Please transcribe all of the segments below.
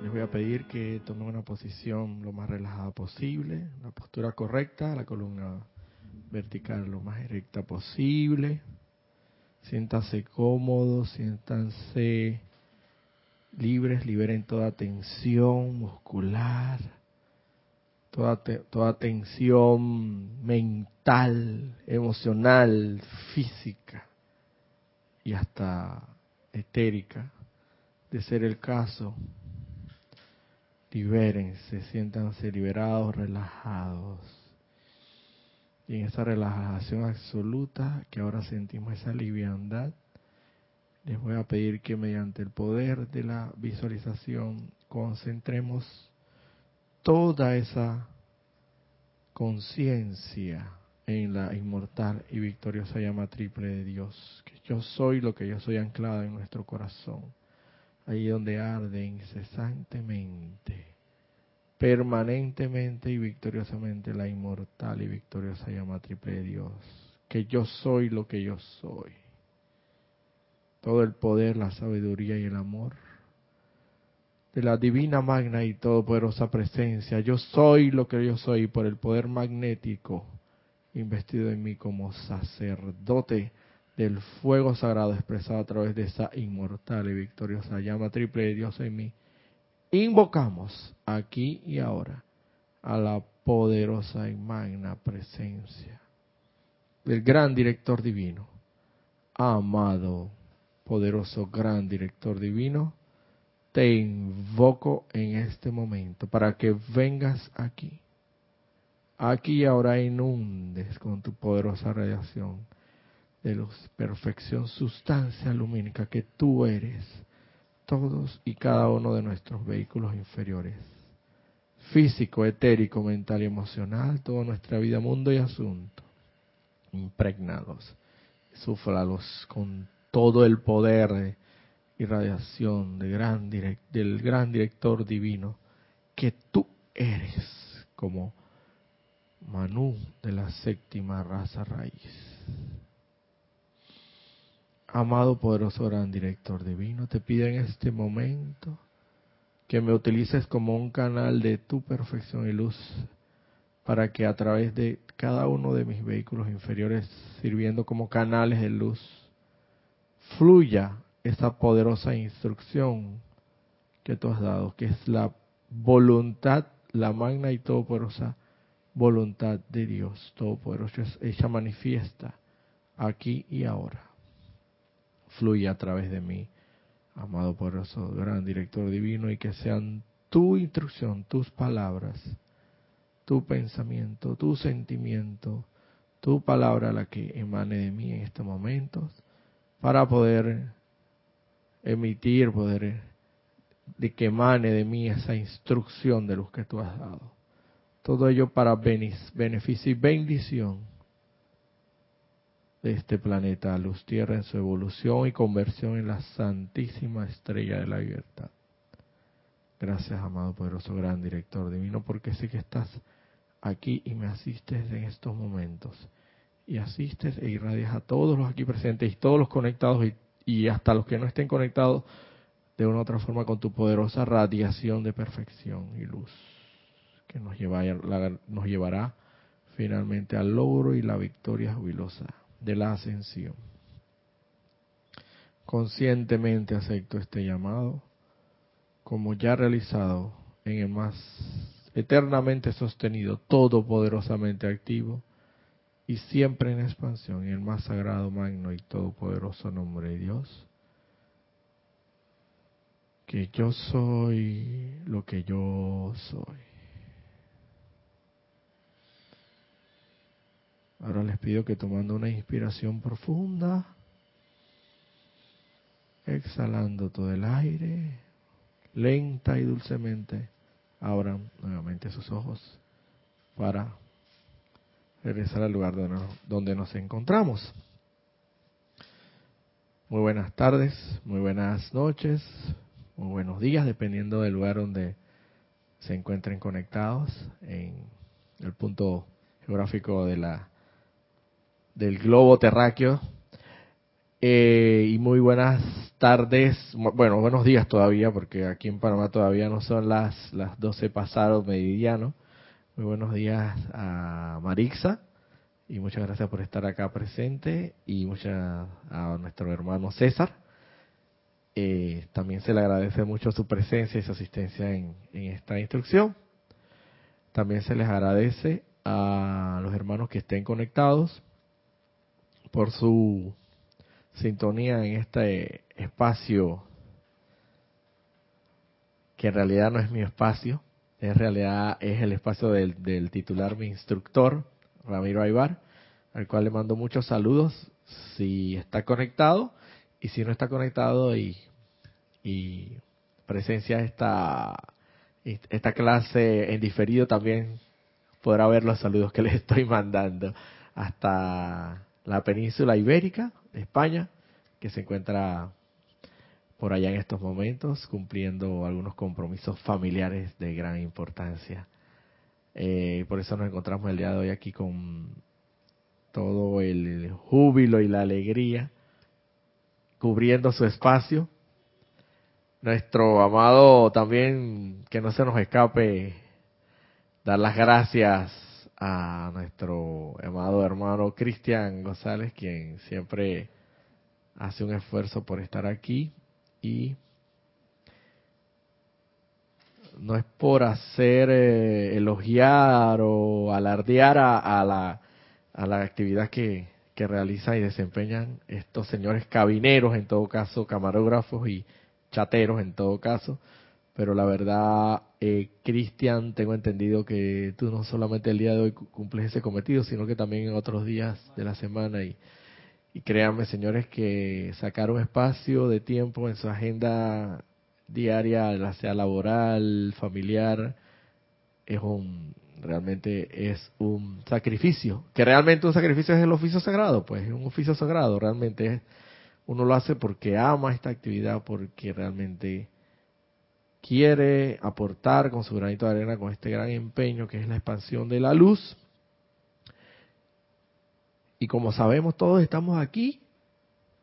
Les voy a pedir que tomen una posición lo más relajada posible, la postura correcta, la columna vertical lo más recta posible. Siéntanse cómodos, siéntanse libres, liberen toda tensión muscular, toda, toda tensión mental, emocional, física y hasta etérica, de ser el caso. Libérense, siéntanse liberados, relajados. Y en esa relajación absoluta, que ahora sentimos esa liviandad, les voy a pedir que mediante el poder de la visualización concentremos toda esa conciencia en la inmortal y victoriosa llama triple de Dios, que yo soy lo que yo soy anclado en nuestro corazón, ahí donde arde incesantemente, permanentemente y victoriosamente la inmortal y victoriosa llama triple de Dios, que yo soy lo que yo soy todo el poder, la sabiduría y el amor de la divina magna y todopoderosa presencia. Yo soy lo que yo soy por el poder magnético investido en mí como sacerdote del fuego sagrado expresado a través de esa inmortal y victoriosa llama triple de Dios en mí. Invocamos aquí y ahora a la poderosa y magna presencia del gran director divino, amado poderoso gran director divino, te invoco en este momento para que vengas aquí. Aquí y ahora inundes con tu poderosa radiación de luz, perfección, sustancia lumínica que tú eres, todos y cada uno de nuestros vehículos inferiores, físico, etérico, mental y emocional, toda nuestra vida, mundo y asunto, impregnados. Súflalos con todo el poder y radiación de gran del gran director divino que tú eres como Manú de la séptima raza raíz. Amado poderoso gran director divino, te pido en este momento que me utilices como un canal de tu perfección y luz para que a través de cada uno de mis vehículos inferiores, sirviendo como canales de luz, fluya esa poderosa instrucción que tú has dado, que es la voluntad, la magna y todopoderosa voluntad de Dios Todopoderoso. Ella manifiesta aquí y ahora. Fluye a través de mí, amado poderoso, gran director divino, y que sean tu instrucción, tus palabras, tu pensamiento, tu sentimiento, tu palabra la que emane de mí en estos momentos para poder emitir, poder de que emane de mí esa instrucción de luz que tú has dado. Todo ello para beneficio y bendición de este planeta Luz Tierra en su evolución y conversión en la santísima estrella de la libertad. Gracias, amado poderoso gran director divino, porque sé que estás aquí y me asistes en estos momentos y asistes e irradias a todos los aquí presentes y todos los conectados y, hasta los que no estén conectados de una u otra forma con tu poderosa radiación de perfección y luz que nos, nos llevará finalmente al logro y la victoria jubilosa de la ascensión. Conscientemente acepto este llamado como ya realizado en el más eternamente sostenido, todopoderosamente activo, y siempre en expansión en el más sagrado, magno y todopoderoso nombre de Dios. Que yo soy lo que yo soy. Ahora les pido que tomando una inspiración profunda, exhalando todo el aire, lenta y dulcemente, abran nuevamente sus ojos para regresar al lugar donde nos encontramos. Muy buenas tardes, muy buenas noches, muy buenos días, dependiendo del lugar donde se encuentren conectados en el punto geográfico de la del globo terráqueo. Eh, y muy buenas tardes, bueno, buenos días todavía, porque aquí en Panamá todavía no son las, las 12 pasados meridiano. Muy buenos días a Marixa y muchas gracias por estar acá presente y muchas a nuestro hermano César. Eh, también se le agradece mucho su presencia y su asistencia en, en esta instrucción. También se les agradece a los hermanos que estén conectados por su sintonía en este espacio que en realidad no es mi espacio, en realidad es el espacio del, titular, mi instructor, Ramiro Aybar, al cual le mando muchos saludos si está conectado y si no está conectado y, y presencia esta, esta clase en diferido también podrá ver los saludos que les estoy mandando. Hasta la península ibérica España, que se encuentra por allá en estos momentos cumpliendo algunos compromisos familiares de gran importancia. Eh, por eso nos encontramos el día de hoy aquí con todo el júbilo y la alegría, cubriendo su espacio. Nuestro amado también, que no se nos escape, dar las gracias a nuestro amado hermano Cristian González, quien siempre hace un esfuerzo por estar aquí. Y no es por hacer eh, elogiar o alardear a, la, a la actividad que, que realizan y desempeñan estos señores cabineros, en todo caso, camarógrafos y chateros, en todo caso, pero la verdad, eh, Cristian, tengo entendido que tú no solamente el día de hoy cumples ese cometido, sino que también en otros días de la semana. Y, y créanme, señores, que sacar un espacio de tiempo en su agenda diaria, sea laboral, familiar, es un realmente es un sacrificio, que realmente un sacrificio es el oficio sagrado, pues es un oficio sagrado, realmente uno lo hace porque ama esta actividad, porque realmente quiere aportar con su granito de arena, con este gran empeño que es la expansión de la luz. Y como sabemos, todos estamos aquí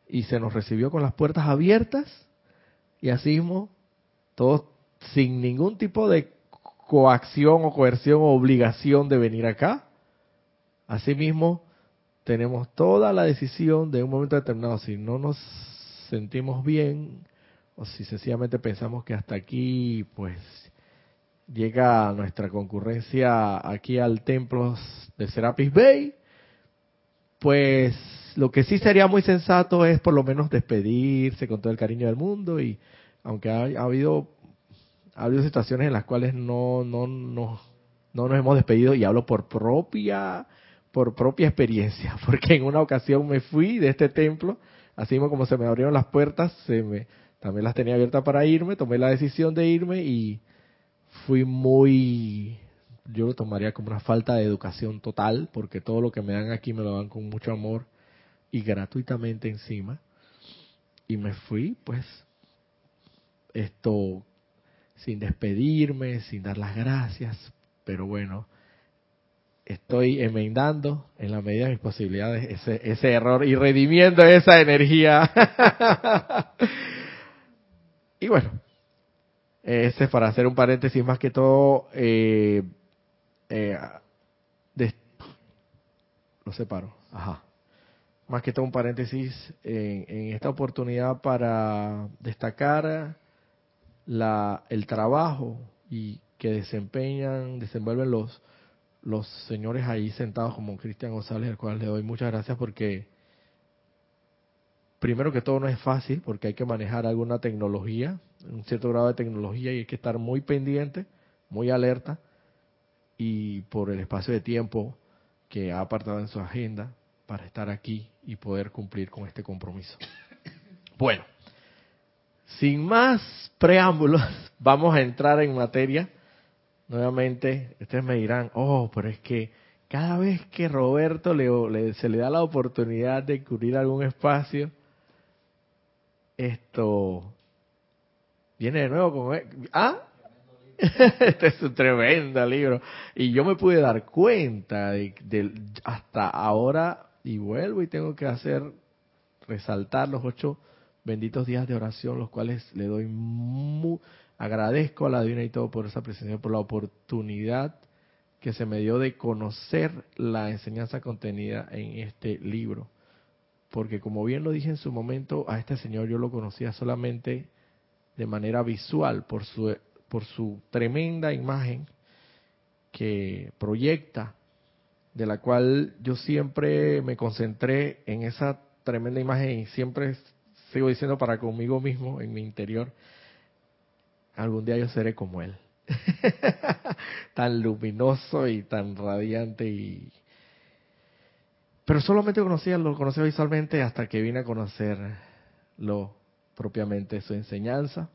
y se nos recibió con las puertas abiertas y así mismo, todos sin ningún tipo de coacción o coerción o obligación de venir acá. Asimismo, tenemos toda la decisión de un momento determinado, si no nos sentimos bien, o si sencillamente pensamos que hasta aquí, pues, llega nuestra concurrencia aquí al templo de Serapis Bay, pues lo que sí sería muy sensato es por lo menos despedirse con todo el cariño del mundo y aunque ha, habido ha habido situaciones en las cuales no no no no nos hemos despedido y hablo por propia por propia experiencia, porque en una ocasión me fui de este templo, así como se me abrieron las puertas, se me también las tenía abiertas para irme, tomé la decisión de irme y fui muy, yo lo tomaría como una falta de educación total, porque todo lo que me dan aquí me lo dan con mucho amor y gratuitamente encima. Y me fui, pues, esto, sin despedirme, sin dar las gracias, pero bueno, estoy enmendando en la medida de mis posibilidades ese, ese error y redimiendo esa energía Y bueno, ese es para hacer un paréntesis más que todo, eh, eh, lo separo, ajá. Más que todo un paréntesis en, esta oportunidad para destacar la, el trabajo y que desempeñan, desenvuelven los, los señores ahí sentados como Cristian González, al cual le doy muchas gracias porque primero que todo no es fácil porque hay que manejar alguna tecnología, un cierto grado de tecnología y hay que estar muy pendiente, muy alerta y por el espacio de tiempo que ha apartado en su agenda para estar aquí y poder cumplir con este compromiso. Bueno, sin más preámbulos, vamos a entrar en materia. Nuevamente, ustedes me dirán, oh, pero es que cada vez que Roberto le, se le da la oportunidad de cubrir algún espacio, esto viene de nuevo con ah este es un tremendo libro. Y yo me pude dar cuenta de, hasta ahora y vuelvo y tengo que hacer resaltar los ocho benditos días de oración, los cuales le doy muy, agradezco a la Divina y todo por esa presencia, por la oportunidad que se me dio de conocer la enseñanza contenida en este libro. Porque como bien lo dije en su momento, a este señor yo lo conocía solamente de manera visual por su, por su tremenda imagen que proyecta, de la cual yo siempre me concentré en esa tremenda imagen y siempre sigo diciendo para conmigo mismo en mi interior, algún día yo seré como él. tan luminoso y tan radiante y pero solamente conocía lo conocía visualmente hasta que vine a conocerlo propiamente su enseñanza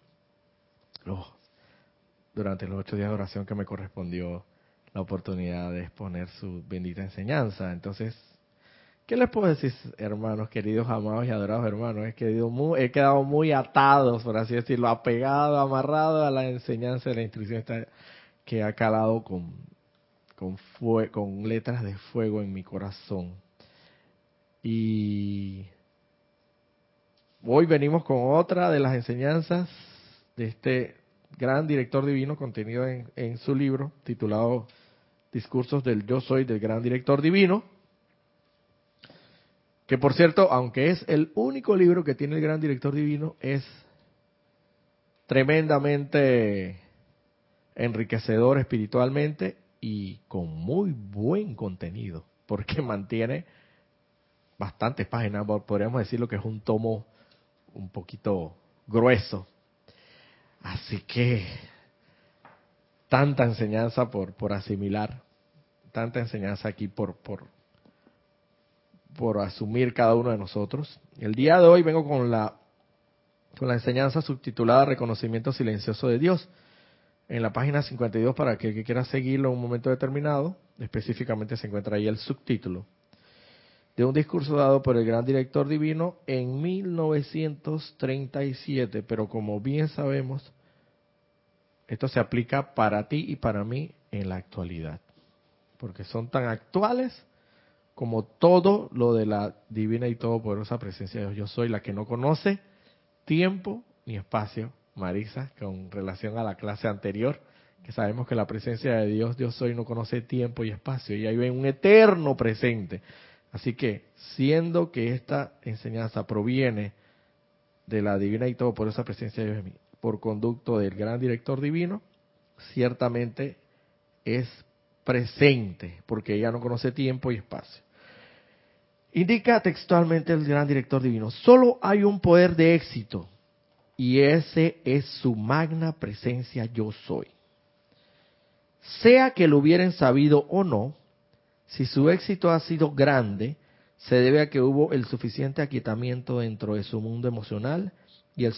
durante los ocho días de oración que me correspondió la oportunidad de exponer su bendita enseñanza. Entonces, ¿qué les puedo decir, hermanos, queridos, amados y adorados hermanos? He quedado muy, he quedado muy atados, por así decirlo, apegado, amarrado a la enseñanza de la instrucción que ha calado con, con, con letras de fuego en mi corazón. Y hoy venimos con otra de las enseñanzas de este gran director divino contenido en, en su libro titulado Discursos del Yo Soy del Gran Director Divino, que por cierto, aunque es el único libro que tiene el Gran Director Divino, es tremendamente enriquecedor espiritualmente y con muy buen contenido, porque mantiene bastantes páginas, podríamos decirlo que es un tomo un poquito grueso. Así que tanta enseñanza por, por asimilar, tanta enseñanza aquí por, por, por asumir cada uno de nosotros. El día de hoy vengo con la, con la enseñanza subtitulada Reconocimiento Silencioso de Dios. En la página 52, para que, que quiera seguirlo en un momento determinado, específicamente se encuentra ahí el subtítulo de un discurso dado por el gran director divino en 1937, pero como bien sabemos, esto se aplica para ti y para mí en la actualidad, porque son tan actuales como todo lo de la divina y todopoderosa presencia de Dios. Yo soy la que no conoce tiempo ni espacio, Marisa, con relación a la clase anterior, que sabemos que la presencia de Dios, Dios soy, no conoce tiempo y espacio, y hay un eterno presente. Así que, siendo que esta enseñanza proviene de la divina y todopoderosa presencia de Dios por conducto del gran director divino, ciertamente es presente, porque ella no conoce tiempo y espacio. Indica textualmente el gran director divino, solo hay un poder de éxito, y ese es su magna presencia yo soy. Sea que lo hubieran sabido o no, si su éxito ha sido grande, se debe a que hubo el suficiente aquietamiento dentro de su mundo emocional y el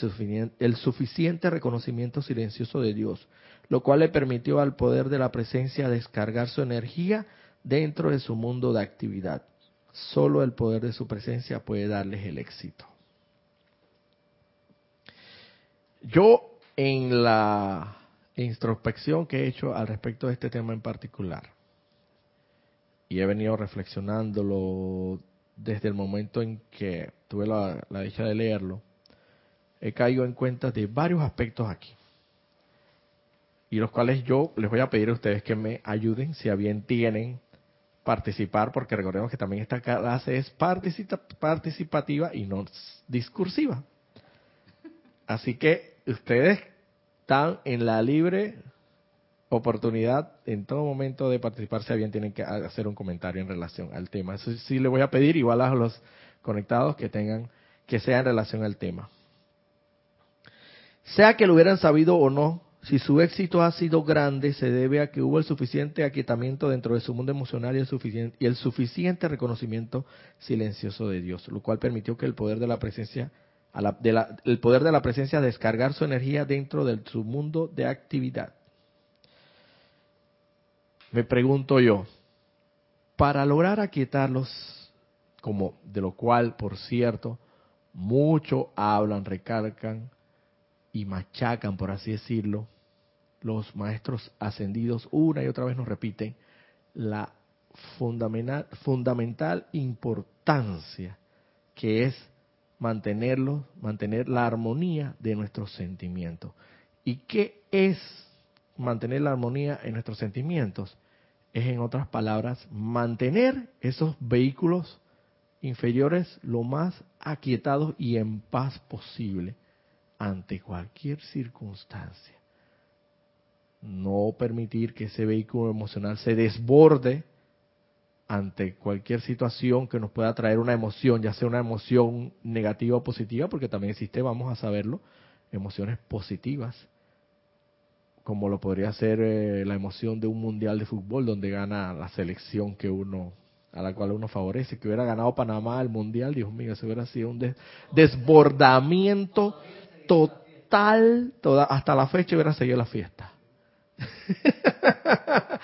suficiente, reconocimiento silencioso de Dios, lo cual le permitió al poder de la presencia descargar su energía dentro de su mundo de actividad. Solo el poder de su presencia puede darles el éxito. Yo en la introspección que he hecho al respecto de este tema en particular, he venido reflexionándolo desde el momento en que tuve la, la dicha de leerlo, he caído en cuenta de varios aspectos aquí. Y los cuales yo les voy a pedir a ustedes que me ayuden, si a bien tienen participar, porque recordemos que también esta clase es participativa y no discursiva. Así que ustedes están en la libre oportunidad en todo momento de participar, a bien tienen que hacer un comentario en relación al tema. Eso sí les voy a pedir, igual a los conectados, que tengan, que sea en relación al tema. Sea que lo hubieran sabido o no, si su éxito ha sido grande, se debe a que hubo el suficiente aquietamiento dentro de su mundo emocional y el suficiente, y el suficiente reconocimiento silencioso de Dios, lo cual permitió que el poder de la presencia, el poder de la presencia descargar su energía dentro de su mundo de actividad. Me pregunto yo, para lograr aquietarlos, como de lo cual, por cierto, mucho hablan, recalcan, y machacan, por así decirlo, los maestros ascendidos una y otra vez nos repiten la fundamental, fundamental importancia que es mantenerlo, mantener la armonía de nuestros sentimientos. ¿Y qué es mantener la armonía en nuestros sentimientos? Es, en otras palabras, mantener esos vehículos inferiores lo más aquietados y en paz posible ante cualquier circunstancia. No permitir que ese vehículo emocional se desborde ante cualquier situación que nos pueda traer una emoción, ya sea una emoción negativa o positiva, porque también existe, vamos a saberlo, emociones positivas, como lo podría ser eh, la emoción de un mundial de fútbol donde gana la selección que uno a la cual uno favorece, que hubiera ganado Panamá el mundial, Dios mío, eso hubiera sido un desbordamiento total, hasta la fecha hubiera seguido la fiesta.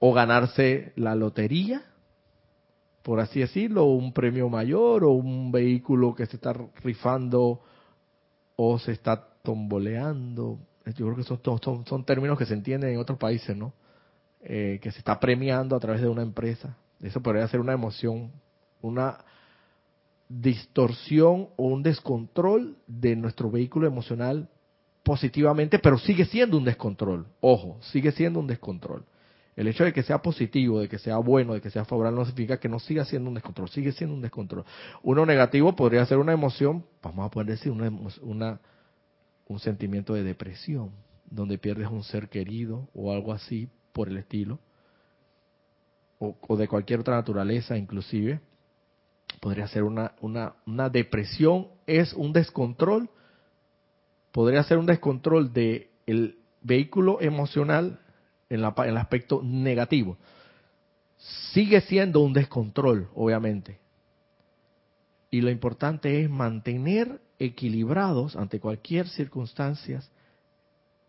o ganarse la lotería, por así decirlo, un premio mayor o un vehículo que se está rifando o se está tomboleando. Yo creo que son, son, son términos que se entienden en otros países, ¿no? Eh, que se está premiando a través de una empresa. Eso podría ser una emoción, una distorsión o un descontrol de nuestro vehículo emocional positivamente, pero sigue siendo un descontrol. Ojo, sigue siendo un descontrol. El hecho de que sea positivo, de que sea bueno, de que sea favorable, no significa que no siga siendo un descontrol, sigue siendo un descontrol. Uno negativo podría ser una emoción, vamos a poder decir, una, una, un sentimiento de depresión, donde pierdes un ser querido o algo así por el estilo, o, de cualquier otra naturaleza inclusive. Podría ser una, una, una depresión, es un descontrol, podría ser un descontrol del el vehículo emocional en, la, el aspecto negativo. Sigue siendo un descontrol, obviamente. Y lo importante es mantener equilibrados ante cualquier circunstancia,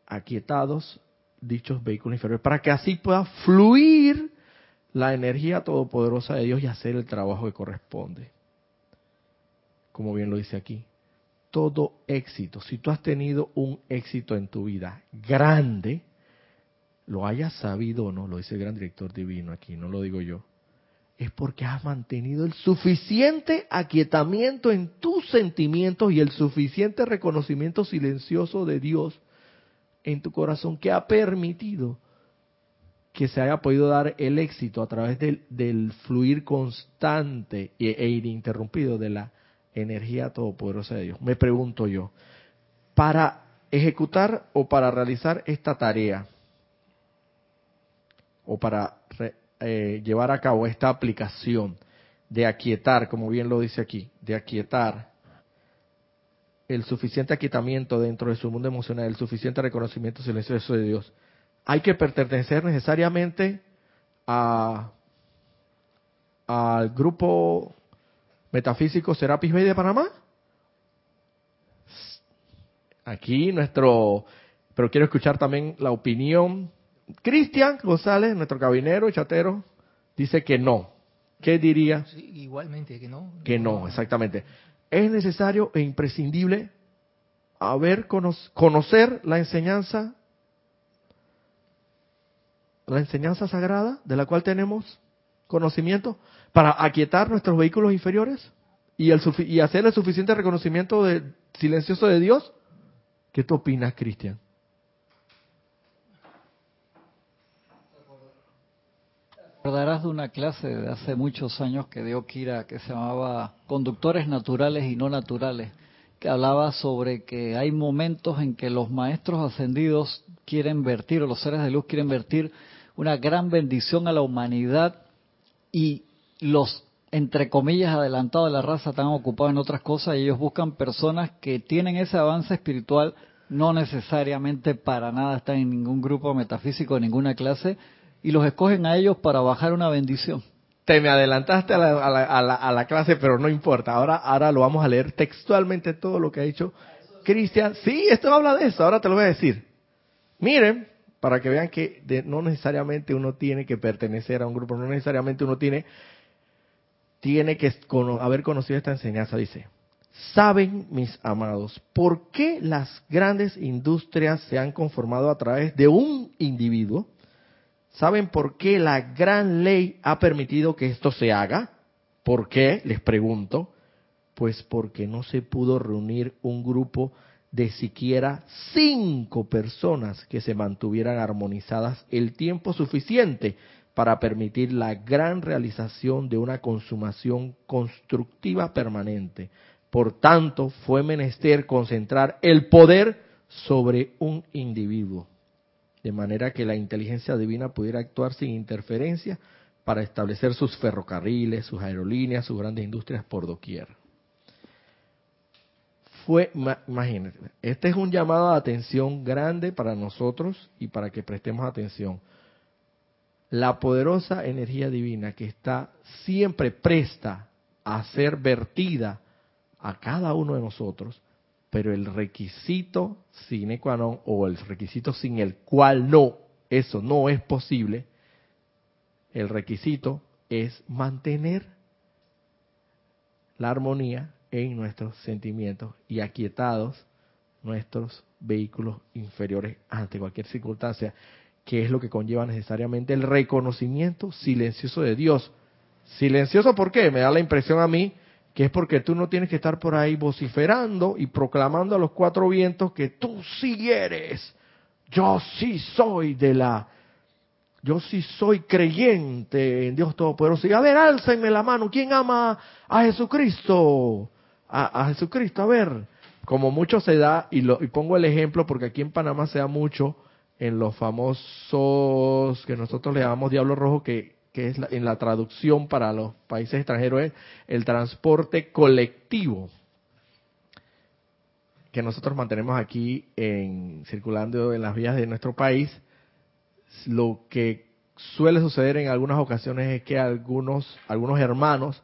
aquietados dichos vehículos inferiores, para que así pueda fluir la energía todopoderosa de Dios y hacer el trabajo que corresponde. Como bien lo dice aquí. Todo éxito, si tú has tenido un éxito en tu vida grande, lo hayas sabido o no, lo dice el gran director divino aquí, no lo digo yo, es porque has mantenido el suficiente aquietamiento en tus sentimientos y el suficiente reconocimiento silencioso de Dios en tu corazón que ha permitido que se haya podido dar el éxito a través del, fluir constante e, e ininterrumpido de la energía todopoderosa de Dios. Me pregunto yo, para ejecutar o para realizar esta tarea, o para eh, llevar a cabo esta aplicación de aquietar, como bien lo dice aquí, de aquietar el suficiente aquietamiento dentro de su mundo emocional, el suficiente reconocimiento silencioso de Dios, hay que pertenecer necesariamente a al grupo metafísico Serapis Bay de Panamá. Aquí nuestro, pero quiero escuchar también la opinión Cristian González, nuestro cabinero, chatero, dice que no. ¿Qué diría? igualmente, que no. Que no, exactamente. Es necesario e imprescindible haber conocer la enseñanza, la enseñanza sagrada de la cual tenemos conocimiento para aquietar nuestros vehículos inferiores y, el, y hacer el suficiente reconocimiento de, silencioso de Dios. ¿Qué tú opinas, Cristian? Recordarás de una clase de hace muchos años que dio Kira que se llamaba Conductores Naturales y No Naturales, que hablaba sobre que hay momentos en que los maestros ascendidos quieren vertir, o los seres de luz quieren vertir una gran bendición a la humanidad y los, entre comillas, adelantados de la raza están ocupados en otras cosas y ellos buscan personas que tienen ese avance espiritual, no necesariamente para nada están en ningún grupo metafísico, en ninguna clase, y los escogen a ellos para bajar una bendición. Te me adelantaste a la, clase, pero no importa. Ahora, ahora lo vamos a leer textualmente todo lo que ha dicho Cristian. Sí, esto habla de eso. Ahora te lo voy a decir. Miren, para que vean que no necesariamente uno tiene que pertenecer a un grupo, no necesariamente uno tiene, tiene que haber conocido esta enseñanza. Dice, saben mis amados, ¿por qué las grandes industrias se han conformado a través de un individuo? ¿Saben por qué la gran ley ha permitido que esto se haga? ¿Por qué? Les pregunto. Pues porque no se pudo reunir un grupo de siquiera cinco personas que se mantuvieran armonizadas el tiempo suficiente para permitir la gran realización de una consumación constructiva permanente. Por tanto, fue menester concentrar el poder sobre un individuo, de manera que la inteligencia divina pudiera actuar sin interferencia para establecer sus ferrocarriles, sus aerolíneas, sus grandes industrias por doquier. Fue, imagínense, este es un llamado de atención grande para nosotros y para que prestemos atención la poderosa energía divina que está siempre presta a ser vertida a cada uno de nosotros, pero el requisito sine qua non o el requisito sin el cual no, eso no es posible, el requisito es mantener la armonía en nuestros sentimientos y aquietados nuestros vehículos inferiores ante cualquier circunstancia que es lo que conlleva necesariamente el reconocimiento silencioso de Dios. Silencioso, ¿por qué? Me da la impresión a mí que es porque tú no tienes que estar por ahí vociferando y proclamando a los cuatro vientos que tú sí eres. Yo sí soy de la... Yo sí soy creyente en Dios Todopoderoso. Y a ver, álcenme la mano. ¿Quién ama a Jesucristo? A, a Jesucristo, a ver. Como mucho se da, y, lo, y pongo el ejemplo porque aquí en Panamá se da mucho, en los famosos que nosotros le llamamos Diablo Rojo, que, que es en la traducción para los países extranjeros es el transporte colectivo que nosotros mantenemos aquí en circulando en las vías de nuestro país. Lo que suele suceder en algunas ocasiones es que algunos algunos hermanos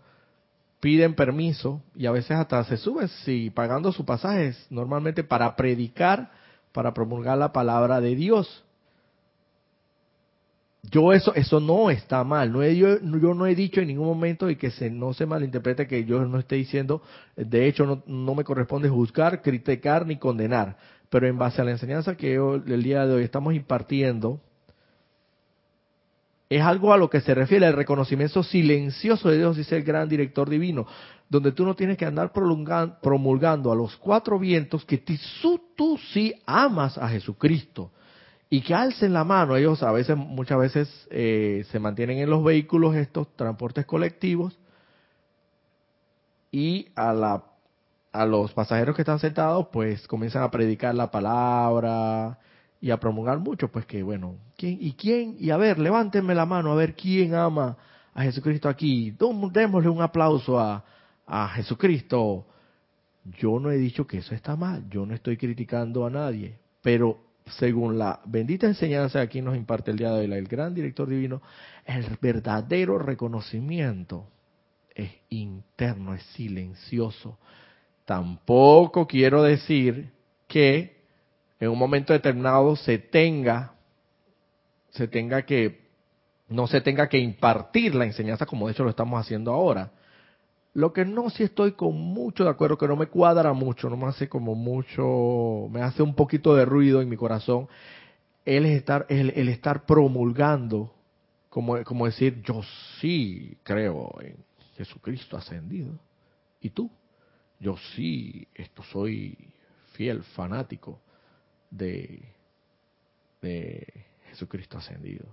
piden permiso y a veces hasta se suben si pagando sus pasajes normalmente para predicar para promulgar la palabra de Dios. Yo eso eso no está mal, no yo, no he dicho en ningún momento y que se no se malinterprete que yo no esté diciendo, de hecho no, no me corresponde juzgar, criticar ni condenar, pero en base a la enseñanza que el día de hoy estamos impartiendo, es algo a lo que se refiere el reconocimiento silencioso de Dios, dice el gran director divino, donde tú no tienes que andar promulgando a los cuatro vientos que tú, sí amas a Jesucristo y que alcen la mano. Ellos a veces, muchas veces eh, se mantienen en los vehículos estos transportes colectivos y a la a los pasajeros que están sentados, pues comienzan a predicar la palabra, y a promulgar mucho, pues que bueno, ¿quién y quién? Y a ver, levántenme la mano a ver quién ama a Jesucristo aquí. Démosle un aplauso a, a Jesucristo. Yo no he dicho que eso está mal, yo no estoy criticando a nadie, pero según la bendita enseñanza que aquí nos imparte el día de hoy el gran director divino, el verdadero reconocimiento es interno, es silencioso. Tampoco quiero decir que en un momento determinado se tenga, se tenga que, no se tenga que impartir la enseñanza como de hecho lo estamos haciendo ahora. Lo que no sí estoy con mucho de acuerdo, que no me cuadra mucho, no me hace como mucho, me hace un poquito de ruido en mi corazón, el estar, el, estar promulgando, como, decir, yo sí creo en Jesucristo ascendido. ¿Y tú? Yo sí, esto soy fiel, fanático de, Jesucristo ascendido.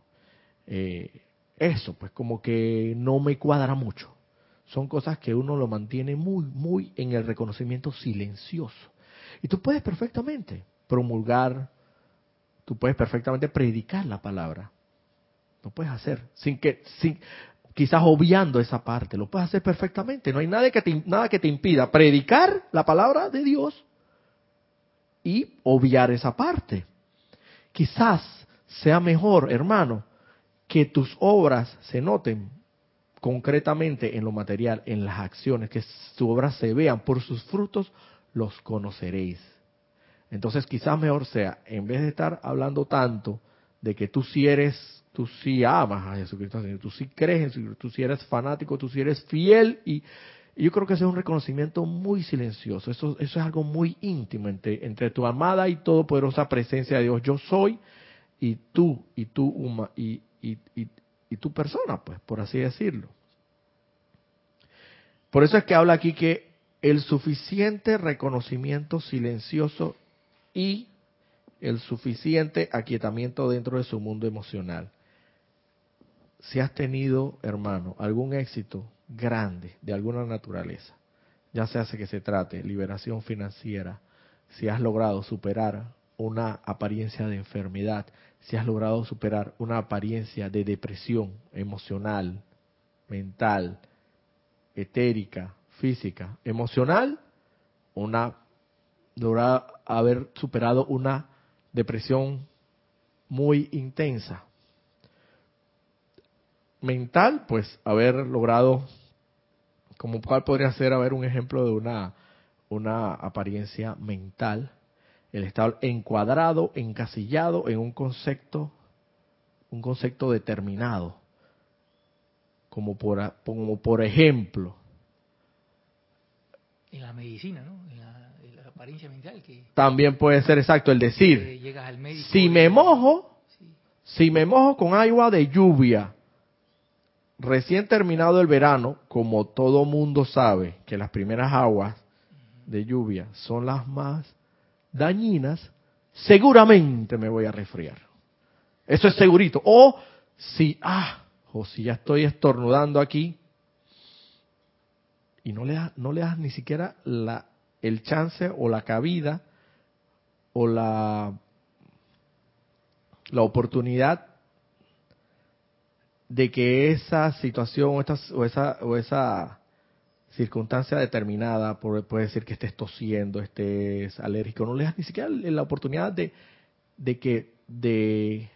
Eh, eso, pues como que no me cuadra mucho. Son cosas que uno lo mantiene muy, muy en el reconocimiento silencioso. Y tú puedes perfectamente promulgar, tú puedes perfectamente predicar la palabra. Lo puedes hacer sin que, sin, quizás obviando esa parte, lo puedes hacer perfectamente. No hay nada que nada que te impida predicar la palabra de Dios y obviar esa parte. Quizás sea mejor, hermano, que tus obras se noten concretamente en lo material, en las acciones, que sus obras se vean, por sus frutos los conoceréis. Entonces quizás mejor sea, en vez de estar hablando tanto de que tú sí eres, tú sí amas a Jesucristo, tú sí crees en Jesucristo, tú sí eres fanático, tú sí eres fiel y y yo creo que ese es un reconocimiento muy silencioso. Eso, eso es algo muy íntimo entre, entre tu amada y todopoderosa presencia de Dios. Yo soy y tú, y tú, y, y, y, y tu persona, pues, por así decirlo. Por eso es que habla aquí que el suficiente reconocimiento silencioso y el suficiente aquietamiento dentro de su mundo emocional. Si has tenido, hermano, algún éxito grande de alguna naturaleza, ya sea que se trate liberación financiera, si has logrado superar una apariencia de enfermedad, si has logrado superar una apariencia de depresión emocional, mental, etérica, física, emocional, una lograr haber superado una depresión muy intensa. Mental, pues haber logrado, como cual podría ser, haber un ejemplo de una, una apariencia mental, el estar encuadrado, encasillado en un concepto, un concepto determinado, como por, como por ejemplo. En la medicina, ¿no? En la, apariencia mental. Que, También puede ser exacto el decir, si me mojo, si me mojo con agua de lluvia, recién terminado el verano, como todo mundo sabe que las primeras aguas de lluvia son las más dañinas, seguramente me voy a resfriar. Eso es segurito. O si, ah, o si ya estoy estornudando aquí y no le das, no le das ni siquiera la, el chance o la cabida o la, la oportunidad de que esa situación o, o esa, o esa circunstancia determinada, puede decir que estés tosiendo, estés alérgico, no le das ni siquiera la oportunidad de, de que, de,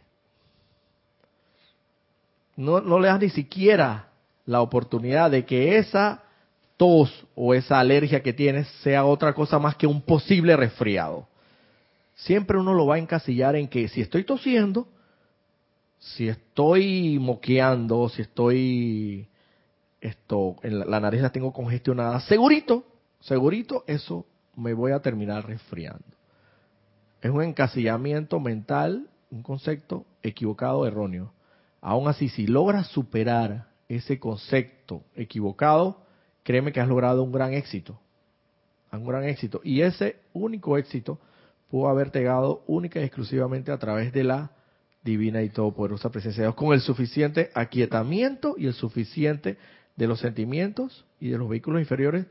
no, no le das ni siquiera la oportunidad de que esa tos o esa alergia que tienes sea otra cosa más que un posible resfriado. Siempre uno lo va a encasillar en que si estoy tosiendo, si estoy moqueando, si estoy esto en la, nariz la tengo congestionada, segurito, segurito eso me voy a terminar resfriando. Es un encasillamiento mental, un concepto equivocado, erróneo. Aún así, si logras superar ese concepto equivocado, créeme que has logrado un gran éxito. Un gran éxito. Y ese único éxito pudo haberte llegado única y exclusivamente a través de la divina y todopoderosa presencia de Dios, con el suficiente aquietamiento y el suficiente de los sentimientos y de los vehículos inferiores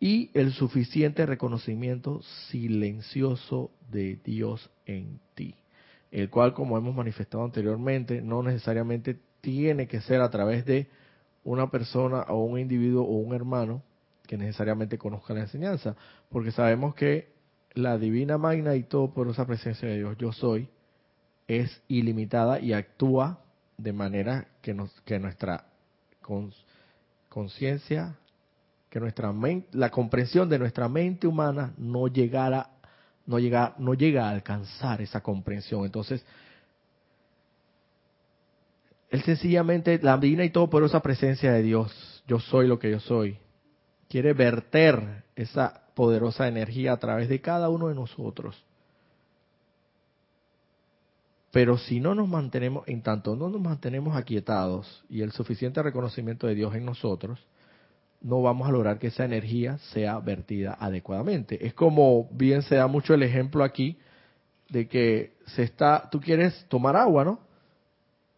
y el suficiente reconocimiento silencioso de Dios en ti, el cual, como hemos manifestado anteriormente, no necesariamente tiene que ser a través de una persona o un individuo o un hermano que necesariamente conozca la enseñanza, porque sabemos que la divina magna y todo por esa presencia de Dios, yo soy, es ilimitada y actúa de manera que, nos, que nuestra conciencia, que nuestra mente, la comprensión de nuestra mente humana no llegara, no llega, no llega a alcanzar esa comprensión. Entonces, él sencillamente, la divina y todopoderosa presencia de Dios, yo soy lo que yo soy, quiere verter esa poderosa energía a través de cada uno de nosotros. Pero si no nos mantenemos, en tanto no nos mantenemos aquietados y el suficiente reconocimiento de Dios en nosotros, no vamos a lograr que esa energía sea vertida adecuadamente. Es como bien se da mucho el ejemplo aquí de que se está, tú quieres tomar agua, ¿no?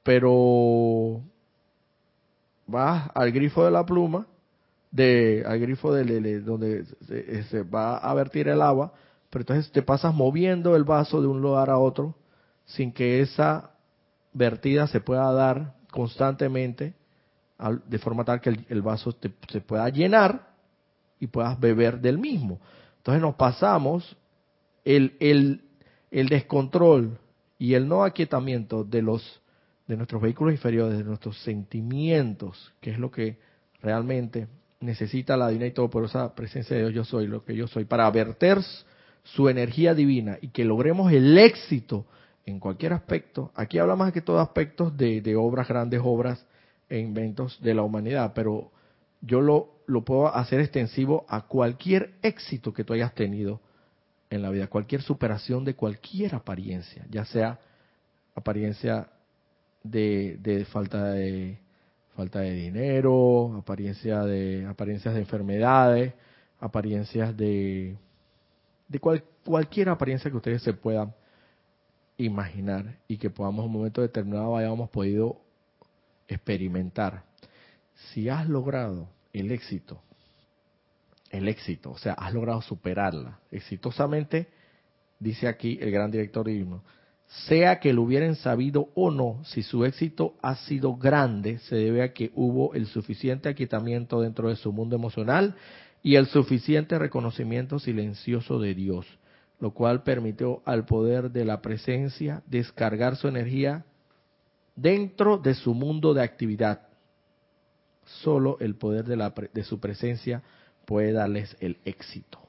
pero vas al grifo de la pluma, de, al grifo de, donde se, va a vertir el agua, pero entonces te pasas moviendo el vaso de un lugar a otro sin que esa vertida se pueda dar constantemente de forma tal que el, vaso se pueda llenar y puedas beber del mismo. Entonces nos pasamos el, el, el descontrol y el no aquietamiento de los de nuestros vehículos inferiores, de nuestros sentimientos, que es lo que realmente necesita la divina y todopoderosa presencia de Dios yo soy, lo que yo soy, para verter su energía divina y que logremos el éxito en cualquier aspecto. Aquí habla más que todo aspectos de, de obras, grandes obras e inventos de la humanidad, pero yo lo, lo puedo hacer extensivo a cualquier éxito que tú hayas tenido en la vida, cualquier superación de cualquier apariencia, ya sea apariencia de, falta de falta de dinero, apariencia de apariencias de enfermedades, apariencias de, de cualquier apariencia que ustedes se puedan imaginar y que podamos en un momento determinado hayamos podido experimentar. Si has logrado el éxito, el éxito, o sea, has logrado superarla exitosamente, dice aquí el gran director divino, sea que lo hubieran sabido o no, si su éxito ha sido grande, se debe a que hubo el suficiente aquietamiento dentro de su mundo emocional y el suficiente reconocimiento silencioso de Dios, lo cual permitió al poder de la presencia descargar su energía dentro de su mundo de actividad. Solo el poder de, la, de su presencia puede darles el éxito.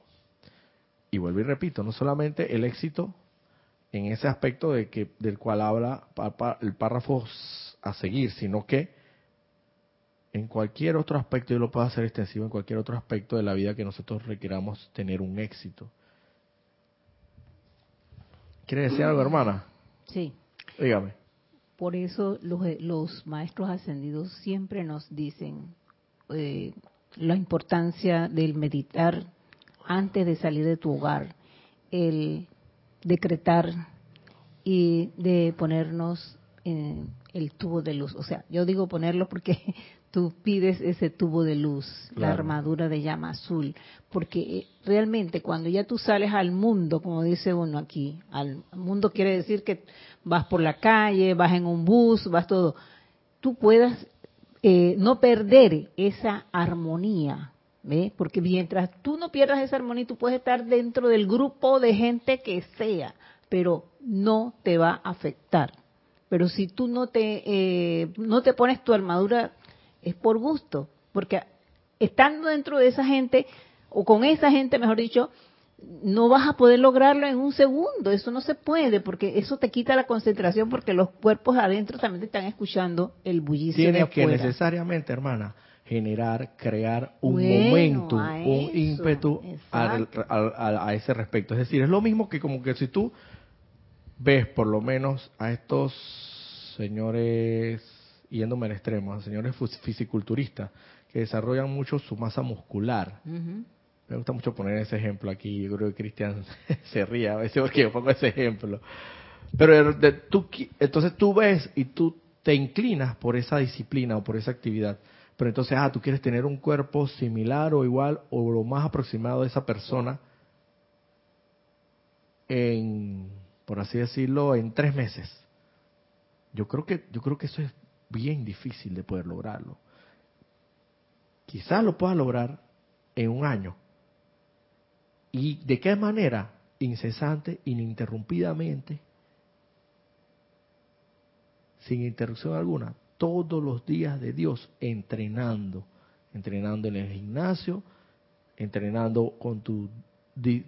Y vuelvo y repito, no solamente el éxito en ese aspecto de que del cual habla el párrafo a seguir, sino que en cualquier otro aspecto, yo lo puedo hacer extensivo en cualquier otro aspecto de la vida que nosotros requiramos tener un éxito. ¿Quiere decir algo, hermana? Sí. Dígame. Por eso los, los maestros ascendidos siempre nos dicen eh, la importancia del meditar antes de salir de tu hogar, el decretar y de ponernos en el tubo de luz. O sea, yo digo ponerlo porque tú pides ese tubo de luz, la armadura de llama azul, porque eh, realmente cuando ya tú sales al mundo, como dice uno aquí, al mundo quiere decir que vas por la calle, vas en un bus, vas todo, tú puedas eh, no perder esa armonía ¿Ve? Porque mientras tú no pierdas esa armonía, tú puedes estar dentro del grupo de gente que sea, pero no te va a afectar. Pero si tú no te, eh, no te pones tu armadura, es por gusto, porque estando dentro de esa gente, o con esa gente, mejor dicho, no vas a poder lograrlo en un segundo, eso no se puede, porque eso te quita la concentración, porque los cuerpos adentro también te están escuchando el bullicio Tienes de que necesariamente, hermana, generar, crear un momento, un ímpetu a, ese respecto. Es decir, es lo mismo que como que si tú ves por lo menos a estos señores, yéndome al extremo, señores fisiculturistas, que desarrollan mucho su masa muscular. Me gusta mucho poner ese ejemplo aquí. Yo creo que Cristian se ríe a veces porque yo pongo ese ejemplo. Pero de, tú, entonces tú ves y tú te inclinas por esa disciplina o por esa actividad pero entonces, ah, tú quieres tener un cuerpo similar o igual o lo más aproximado de esa persona en, por así decirlo, en tres meses. Yo creo que, yo creo que eso es bien difícil de poder lograrlo. Quizás lo puedas lograr en un año. ¿Y de qué manera? Incesante, ininterrumpidamente, sin interrupción alguna, todos los días de Dios entrenando, entrenando en el gimnasio, entrenando con tu,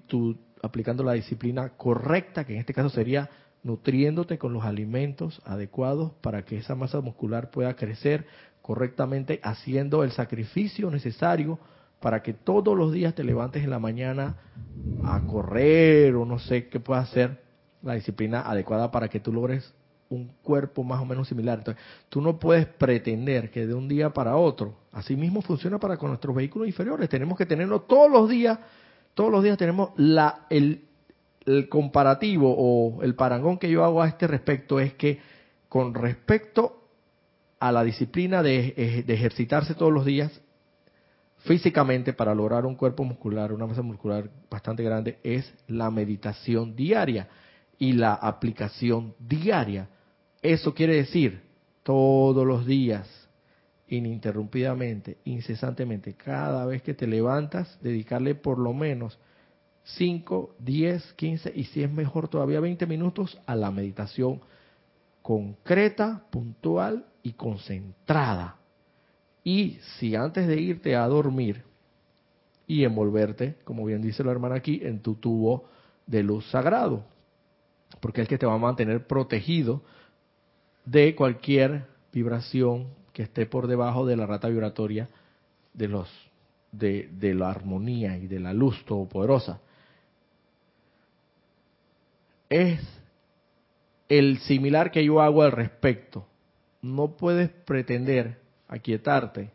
tu aplicando la disciplina correcta, que en este caso sería nutriéndote con los alimentos adecuados para que esa masa muscular pueda crecer correctamente, haciendo el sacrificio necesario para que todos los días te levantes en la mañana a correr o no sé qué pueda hacer la disciplina adecuada para que tú logres un cuerpo más o menos similar. Entonces, tú no puedes pretender que de un día para otro, así mismo funciona para con nuestros vehículos inferiores, tenemos que tenerlo todos los días, todos los días tenemos la, el, el comparativo o el parangón que yo hago a este respecto es que con respecto a la disciplina de, de ejercitarse todos los días, físicamente para lograr un cuerpo muscular, una masa muscular bastante grande, es la meditación diaria y la aplicación diaria. Eso quiere decir todos los días, ininterrumpidamente, incesantemente, cada vez que te levantas, dedicarle por lo menos 5, 10, 15 y si es mejor todavía 20 minutos a la meditación concreta, puntual y concentrada. Y si antes de irte a dormir y envolverte, como bien dice la hermana aquí, en tu tubo de luz sagrado, porque es que te va a mantener protegido de cualquier vibración que esté por debajo de la rata vibratoria de los de, de la armonía y de la luz todopoderosa. Es el similar que yo hago al respecto. No puedes pretender aquietarte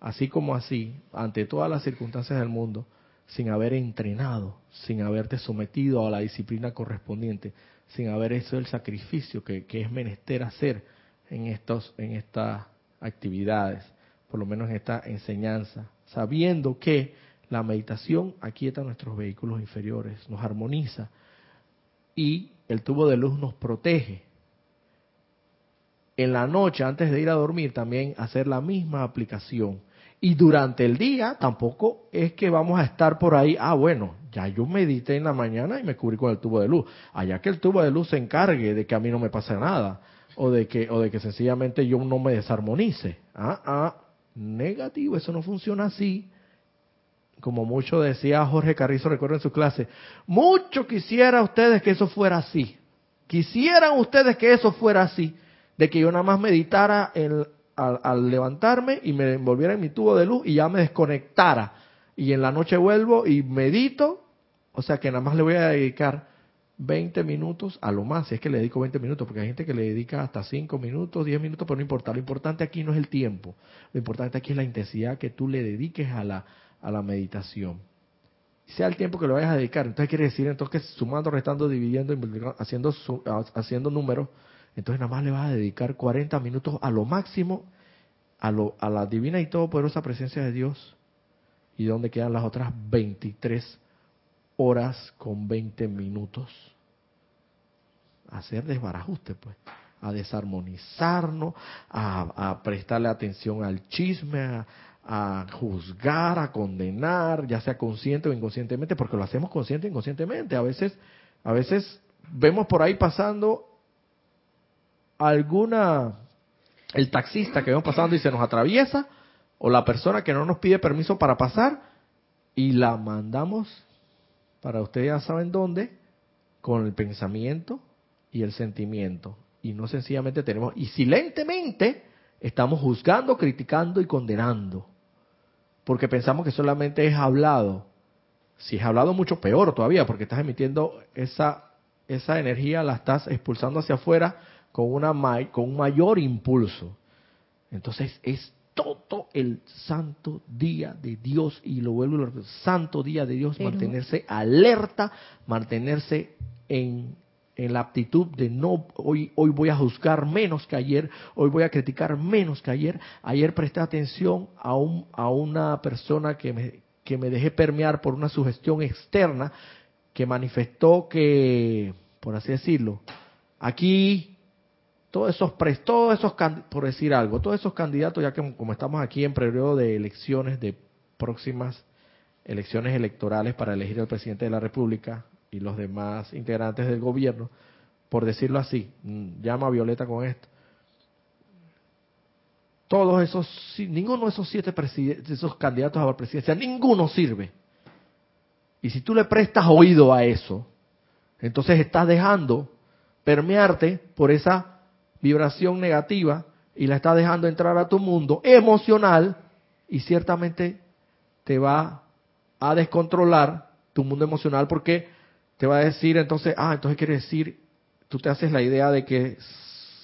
así como así, ante todas las circunstancias del mundo, sin haber entrenado, sin haberte sometido a la disciplina correspondiente, sin haber hecho el sacrificio que, es menester hacer en, estos, en estas actividades, por lo menos en esta enseñanza, sabiendo que la meditación aquieta nuestros vehículos inferiores, nos armoniza y el tubo de luz nos protege. En la noche, antes de ir a dormir, también hacer la misma aplicación y durante el día tampoco es que vamos a estar por ahí, ah, bueno, ya yo medité en la mañana y me cubrí con el tubo de luz. Allá que el tubo de luz se encargue de que a mí no me pase nada o de que o de que sencillamente yo no me desarmonice. Ah, ah, negativo, eso no funciona así. Como mucho decía Jorge Carrizo, recuerdo en su clase, mucho quisiera ustedes que eso fuera así. Quisieran ustedes que eso fuera así, de que yo nada más meditara en, al, levantarme y me envolviera en mi tubo de luz y ya me desconectara. Y en la noche vuelvo y medito, o sea que nada más le voy a dedicar 20 minutos a lo más, si es que le dedico 20 minutos, porque hay gente que le dedica hasta 5 minutos, 10 minutos, pero no importa. Lo importante aquí no es el tiempo, lo importante aquí es la intensidad que tú le dediques a la, a la meditación. Sea el tiempo que lo vayas a dedicar, entonces quiere decir entonces sumando, restando, dividiendo, haciendo, haciendo números, entonces nada más le vas a dedicar 40 minutos a lo máximo a, lo, a la divina y todopoderosa presencia de Dios. ¿Y dónde quedan las otras 23 horas con 20 minutos? hacer desbarajuste, pues. A desarmonizarnos, a, prestarle atención al chisme, a, a juzgar, a condenar, ya sea consciente o inconscientemente, porque lo hacemos consciente o inconscientemente. A veces, a veces vemos por ahí pasando alguna, el taxista que vamos pasando y se nos atraviesa, o la persona que no nos pide permiso para pasar, y la mandamos, para ustedes ya saben dónde, con el pensamiento y el sentimiento. Y no sencillamente tenemos, y silentemente estamos juzgando, criticando y condenando. Porque pensamos que solamente es hablado. Si es hablado, mucho peor todavía, porque estás emitiendo esa, esa energía, la estás expulsando hacia afuera con, una, con un mayor impulso. Entonces es todo el santo día de Dios, y lo vuelvo a lo santo día de Dios, mantenerse alerta, mantenerse en, en la aptitud de no, hoy, hoy voy a juzgar menos que ayer, hoy voy a criticar menos que ayer. Ayer presté atención a, un, a una persona que me, que me dejé permear por una sugestión externa que manifestó que, por así decirlo, aquí todos esos, todos esos, por decir algo, todos esos candidatos, ya que como estamos aquí en periodo de elecciones, de próximas elecciones electorales para elegir al presidente de la República y los demás integrantes del gobierno, por decirlo así, mm, llama a Violeta con esto. Todos esos, ninguno de esos siete esos candidatos a la presidencia, ninguno sirve. Y si tú le prestas oído a eso, entonces estás dejando permearte por esa vibración negativa y la está dejando entrar a tu mundo emocional y ciertamente te va a descontrolar tu mundo emocional porque te va a decir entonces, ah, entonces quiere decir, tú te haces la idea de que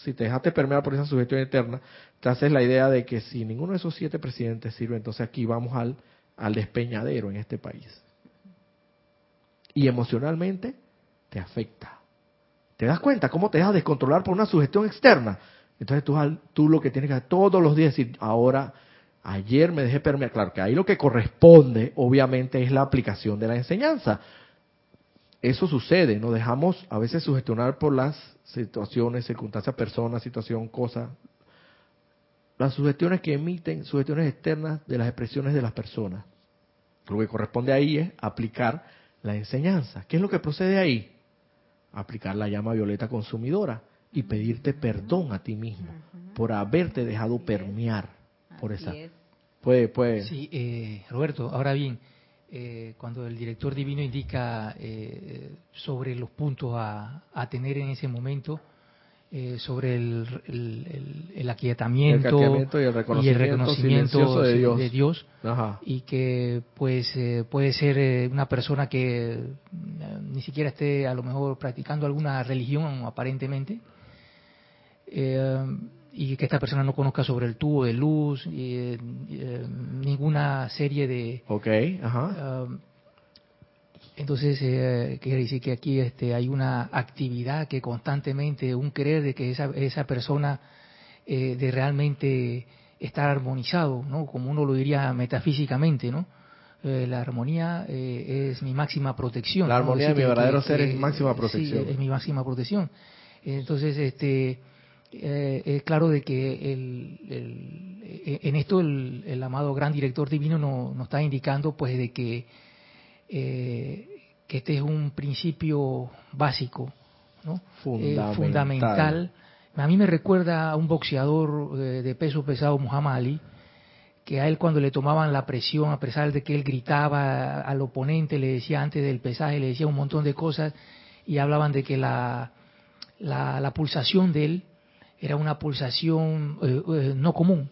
si te dejaste permear por esa sugestión eterna, te haces la idea de que si ninguno de esos siete presidentes sirve, entonces aquí vamos al, al despeñadero en este país. Y emocionalmente te afecta. ¿Te das cuenta cómo te dejas descontrolar por una sugestión externa? Entonces tú, tú lo que tienes que hacer todos los días decir, ahora, ayer me dejé permear. Claro que ahí lo que corresponde, obviamente, es la aplicación de la enseñanza. Eso sucede, nos dejamos a veces sugestionar por las situaciones, circunstancias, personas, situación, cosas. Las sugestiones que emiten, sugestiones externas de las expresiones de las personas. Lo que corresponde ahí es aplicar la enseñanza. ¿Qué es lo que procede ahí? aplicar la llama violeta consumidora y pedirte perdón a ti mismo por haberte dejado permear por esa. Puede, puede. Sí, eh, Roberto, ahora bien, eh, cuando el director divino indica eh, sobre los puntos a, a, tener en ese momento, eh, sobre el, el, aquietamiento, y el reconocimiento, de Dios, y que pues eh, puede ser eh, una persona que ni siquiera esté a lo mejor practicando alguna religión aparentemente y que esta persona no conozca sobre el tubo de luz, y, ninguna serie de... Ok, ajá. Um, entonces, eh, quiere decir que aquí este, hay una actividad que constantemente, un creer de que esa, esa persona eh, de realmente estar armonizado, ¿no? Como uno lo diría metafísicamente, ¿no? Eh, la armonía eh, es mi máxima protección. La armonía de mi verdadero ser es mi máxima protección. Sí, es mi máxima protección. Entonces, este, es claro de que el, en esto el, el, amado gran director divino nos, está indicando, pues, de que eh, que este es un principio básico, ¿no? fundamental. Eh, fundamental. A mí me recuerda a un boxeador eh, de peso pesado, Muhammad Ali, que a él cuando le tomaban la presión, a pesar de que él gritaba al oponente, le decía antes del pesaje, le decía un montón de cosas, y hablaban de que la, la, pulsación de él era una pulsación no común,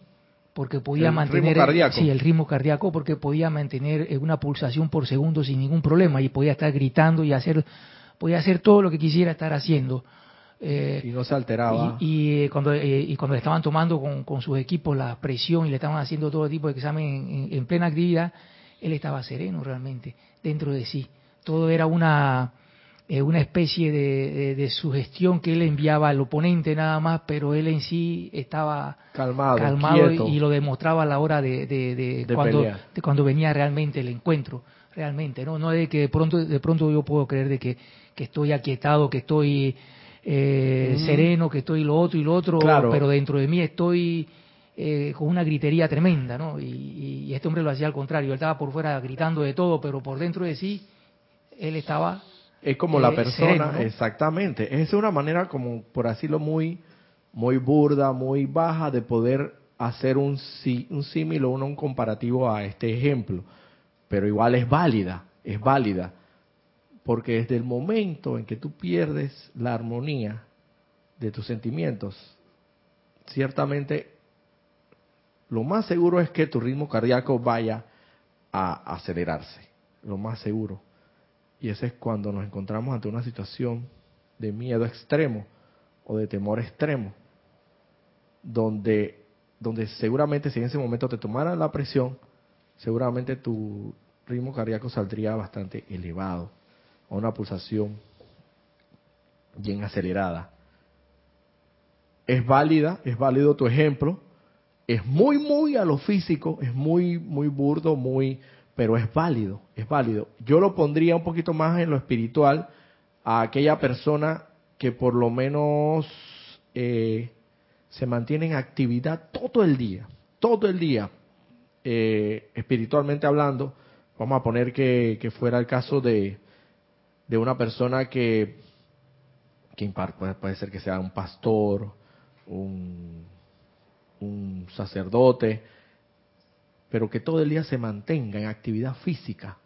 porque podía mantener sí, el ritmo cardíaco porque podía mantener eh, una pulsación por segundo sin ningún problema y podía estar gritando y hacer podía hacer todo lo que quisiera estar haciendo. Eh, y no se alteraba. y, eh, cuando y cuando le estaban tomando con, con, sus equipos la presión y le estaban haciendo todo tipo de examen en plena actividad él estaba sereno realmente dentro de sí. Todo era una eh, una especie de, sugestión que él enviaba al oponente nada más, pero él en sí estaba calmado, calmado y, lo demostraba a la hora de, cuando, cuando venía realmente el encuentro, realmente, ¿no? No es de que de pronto, de pronto yo puedo creer de que, que estoy aquietado, que estoy eh, sereno, que estoy lo otro y lo otro, pero dentro de mí estoy eh, con una gritería tremenda, ¿no? Y, y este hombre lo hacía al contrario, él estaba por fuera gritando de todo, pero por dentro de sí él estaba es como la persona, exactamente. Es una manera como, por decirlo muy, muy burda, muy baja de poder hacer un, un símil o un, comparativo a este ejemplo. Pero igual es válida, es válida. Porque desde el momento en que tú pierdes la armonía de tus sentimientos, ciertamente lo más seguro es que tu ritmo cardíaco vaya a acelerarse. Lo más seguro. Y ese es cuando nos encontramos ante una situación de miedo extremo o de temor extremo, donde, donde seguramente si en ese momento te tomaran la presión, seguramente tu ritmo cardíaco saldría bastante elevado, a una pulsación bien acelerada. Es válida, es válido tu ejemplo, es muy, muy a lo físico, es muy, muy burdo, muy, pero es válido, es válido. Yo lo pondría un poquito más en lo espiritual a aquella persona que por lo menos eh, se mantiene en actividad todo el día, todo el día, eh, espiritualmente hablando. Vamos a poner que, fuera el caso de, de una persona que, que puede, puede ser que sea un pastor, un sacerdote, pero que todo el día se mantenga en actividad física,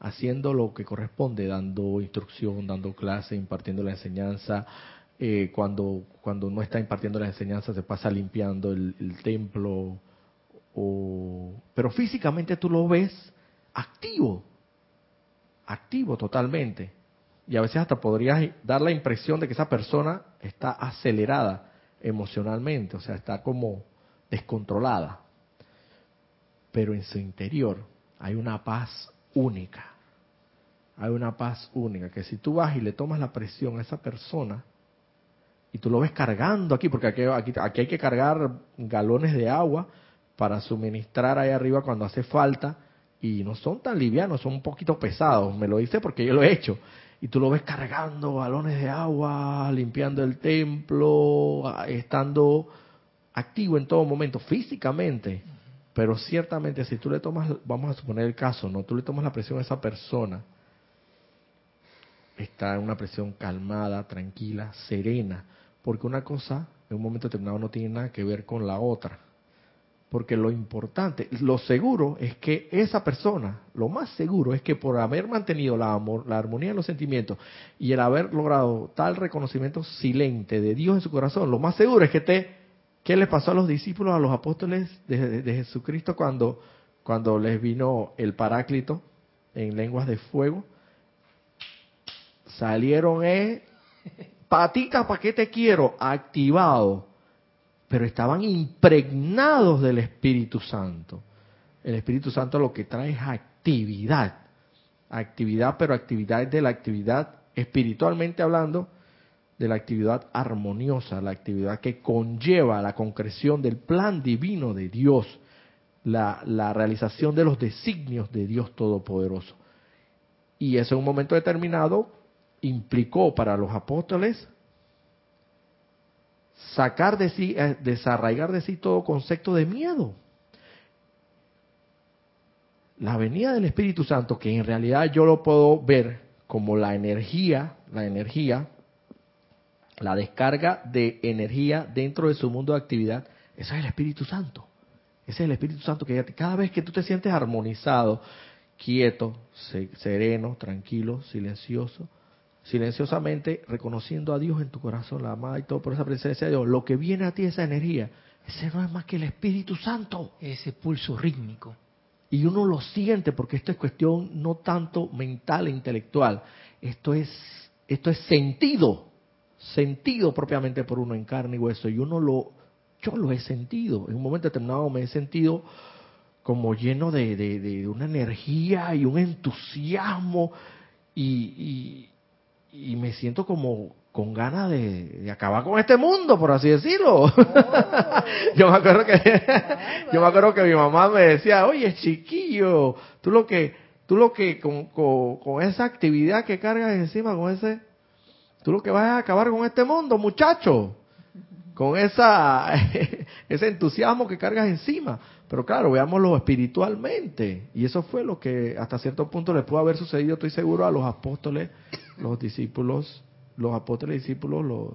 haciendo lo que corresponde, dando instrucción, dando clase, impartiendo la enseñanza. Eh, cuando, cuando no está impartiendo la enseñanza se pasa limpiando el, templo, o, pero físicamente tú lo ves activo, activo totalmente. Y a veces hasta podrías dar la impresión de que esa persona está acelerada emocionalmente, o sea, está como descontrolada pero en su interior hay una paz única. Hay una paz única que si tú vas y le tomas la presión a esa persona y tú lo ves cargando aquí, porque aquí, aquí, hay que cargar galones de agua para suministrar ahí arriba cuando hace falta y no son tan livianos, son un poquito pesados. Me lo dice porque yo lo he hecho. Y tú lo ves cargando galones de agua, limpiando el templo, estando activo en todo momento, físicamente. Pero ciertamente si tú le tomas, vamos a suponer el caso, ¿no? Tú le tomas la presión a esa persona, está en una presión calmada, tranquila, serena, porque una cosa en un momento determinado no tiene nada que ver con la otra. Porque lo importante, lo seguro es que esa persona, lo más seguro es que por haber mantenido la, amor, la armonía de los sentimientos y el haber logrado tal reconocimiento silente de Dios en su corazón, lo más seguro es que te ¿Qué le pasó a los discípulos, a los apóstoles de, Jesucristo cuando, cuando les vino el Paráclito en lenguas de fuego? Salieron, eh, patita, ¿para qué te quiero? Activado. pero estaban impregnados del Espíritu Santo. El Espíritu Santo lo que trae es actividad, actividad, pero actividad de la actividad espiritualmente hablando, de la actividad armoniosa, la actividad que conlleva la concreción del plan divino de Dios, la, realización de los designios de Dios Todopoderoso. Y eso en un momento determinado implicó para los apóstoles sacar de sí, eh, desarraigar de sí todo concepto de miedo. La venida del Espíritu Santo, que en realidad yo lo puedo ver como la energía, la energía la descarga de energía dentro de su mundo de actividad, ese es el Espíritu Santo. Ese es el Espíritu Santo que cada vez que tú te sientes armonizado, quieto, sereno, tranquilo, silencioso, silenciosamente reconociendo a Dios en tu corazón, la amada y todo por esa presencia de Dios, lo que viene a ti esa energía, ese no es más que el Espíritu Santo. Ese pulso rítmico. Y uno lo siente porque esto es cuestión no tanto mental e intelectual, esto es esto es sentido sentido propiamente por uno en carne y hueso y uno lo, yo lo he sentido, en un momento determinado me he sentido como lleno de, de, una energía y un entusiasmo y, y, me siento como con ganas de, acabar con este mundo, por así decirlo. Oh. yo me acuerdo que yo me acuerdo que mi mamá me decía, oye chiquillo, tú lo que tú lo que con, con, con esa actividad que cargas encima, con ese Tú lo que vas a acabar con este mundo, muchacho. Con esa, ese entusiasmo que cargas encima. Pero claro, veámoslo espiritualmente. Y eso fue lo que hasta cierto punto le pudo haber sucedido, estoy seguro, a los apóstoles, los discípulos, los apóstoles discípulos los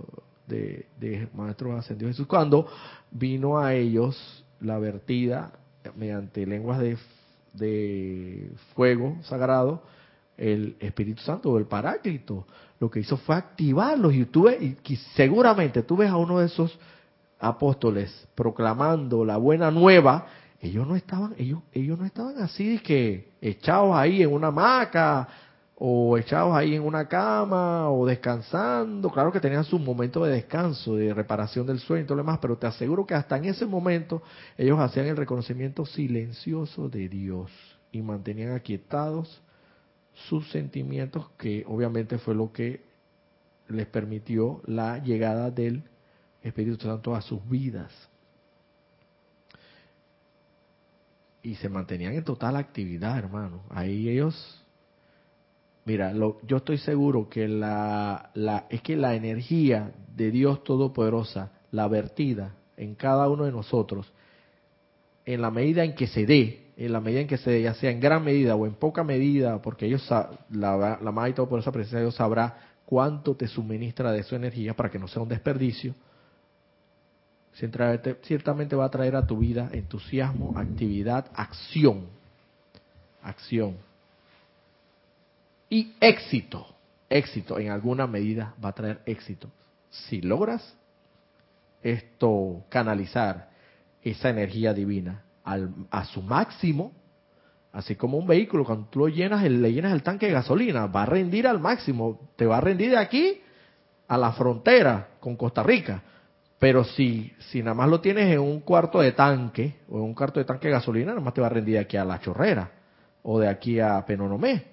de, de Maestro Ascendido Jesús, cuando vino a ellos la vertida mediante lenguas de, de fuego sagrado, el Espíritu Santo el Paráclito lo que hizo fue activarlos. Y tú y seguramente tú ves a uno de esos apóstoles proclamando la buena nueva, ellos no estaban, ellos, ellos no estaban así que echados ahí en una hamaca o echados ahí en una cama o descansando, claro que tenían su momento de descanso, de reparación del sueño y todo lo demás, pero te aseguro que hasta en ese momento ellos hacían el reconocimiento silencioso de Dios y mantenían aquietados sus sentimientos, que obviamente fue lo que les permitió la llegada del Espíritu Santo a sus vidas. Y se mantenían en total actividad, hermano. Ahí ellos, mira, lo, yo estoy seguro que la, la, es que la energía de Dios Todopoderosa, la vertida en cada uno de nosotros, en la medida en que se dé, en la medida en que se ya sea en gran medida o en poca medida, porque ellos la, la y todo por esa presencia Dios sabrá cuánto te suministra de su energía para que no sea un desperdicio. Ciertamente va a traer a tu vida entusiasmo, actividad, acción. Acción. Y éxito. Éxito, en alguna medida va a traer éxito. Si logras esto canalizar esa energía divina a su máximo, así como un vehículo, cuando tú lo llenas, le llenas el tanque de gasolina, va a rendir al máximo, te va a rendir de aquí a la frontera con Costa Rica. Pero si, si nada más lo tienes en un cuarto de tanque, o en un cuarto de tanque de gasolina, nada más te va a rendir de aquí a La Chorrera, o de aquí a Penonomé.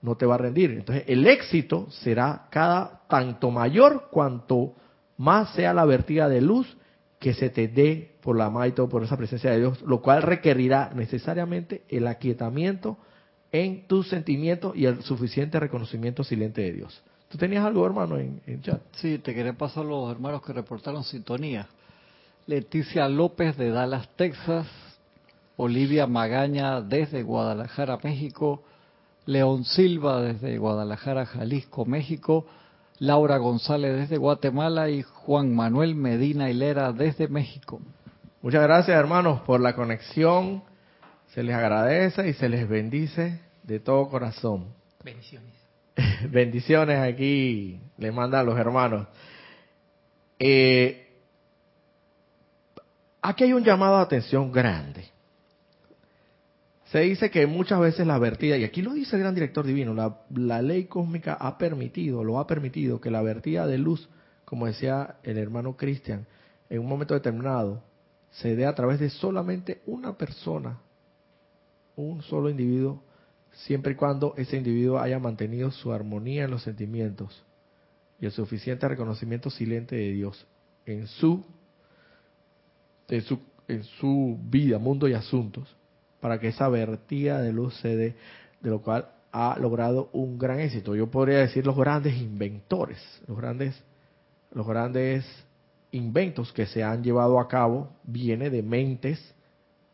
No te va a rendir. Entonces, el éxito será cada tanto mayor cuanto más sea la vertida de luz que se te dé por la todo por esa presencia de Dios, lo cual requerirá necesariamente el aquietamiento en tus sentimientos y el suficiente reconocimiento silente de Dios. ¿Tú tenías algo, hermano, en, en chat? Sí, te quería pasar los hermanos que reportaron sintonía. Leticia López de Dallas, Texas. Olivia Magaña desde Guadalajara, México. León Silva desde Guadalajara, Jalisco, México. Laura González desde Guatemala y Juan Manuel Medina Hilera desde México. Muchas gracias hermanos por la conexión. Se les agradece y se les bendice de todo corazón. Bendiciones. Bendiciones aquí les mandan los hermanos. Eh, aquí hay un llamado de atención grande se dice que muchas veces la vertida, y aquí lo dice el gran director divino, la, ley cósmica ha permitido, lo ha permitido, que la vertida de luz, como decía el hermano Cristian, en un momento determinado se dé a través de solamente una persona, un solo individuo, siempre y cuando ese individuo haya mantenido su armonía en los sentimientos y el suficiente reconocimiento silente de Dios en su, en su, en su vida, mundo y asuntos, para que esa vertida de luz se de lo cual ha logrado un gran éxito. Yo podría decir los grandes inventores, los grandes, los grandes inventos que se han llevado a cabo viene de mentes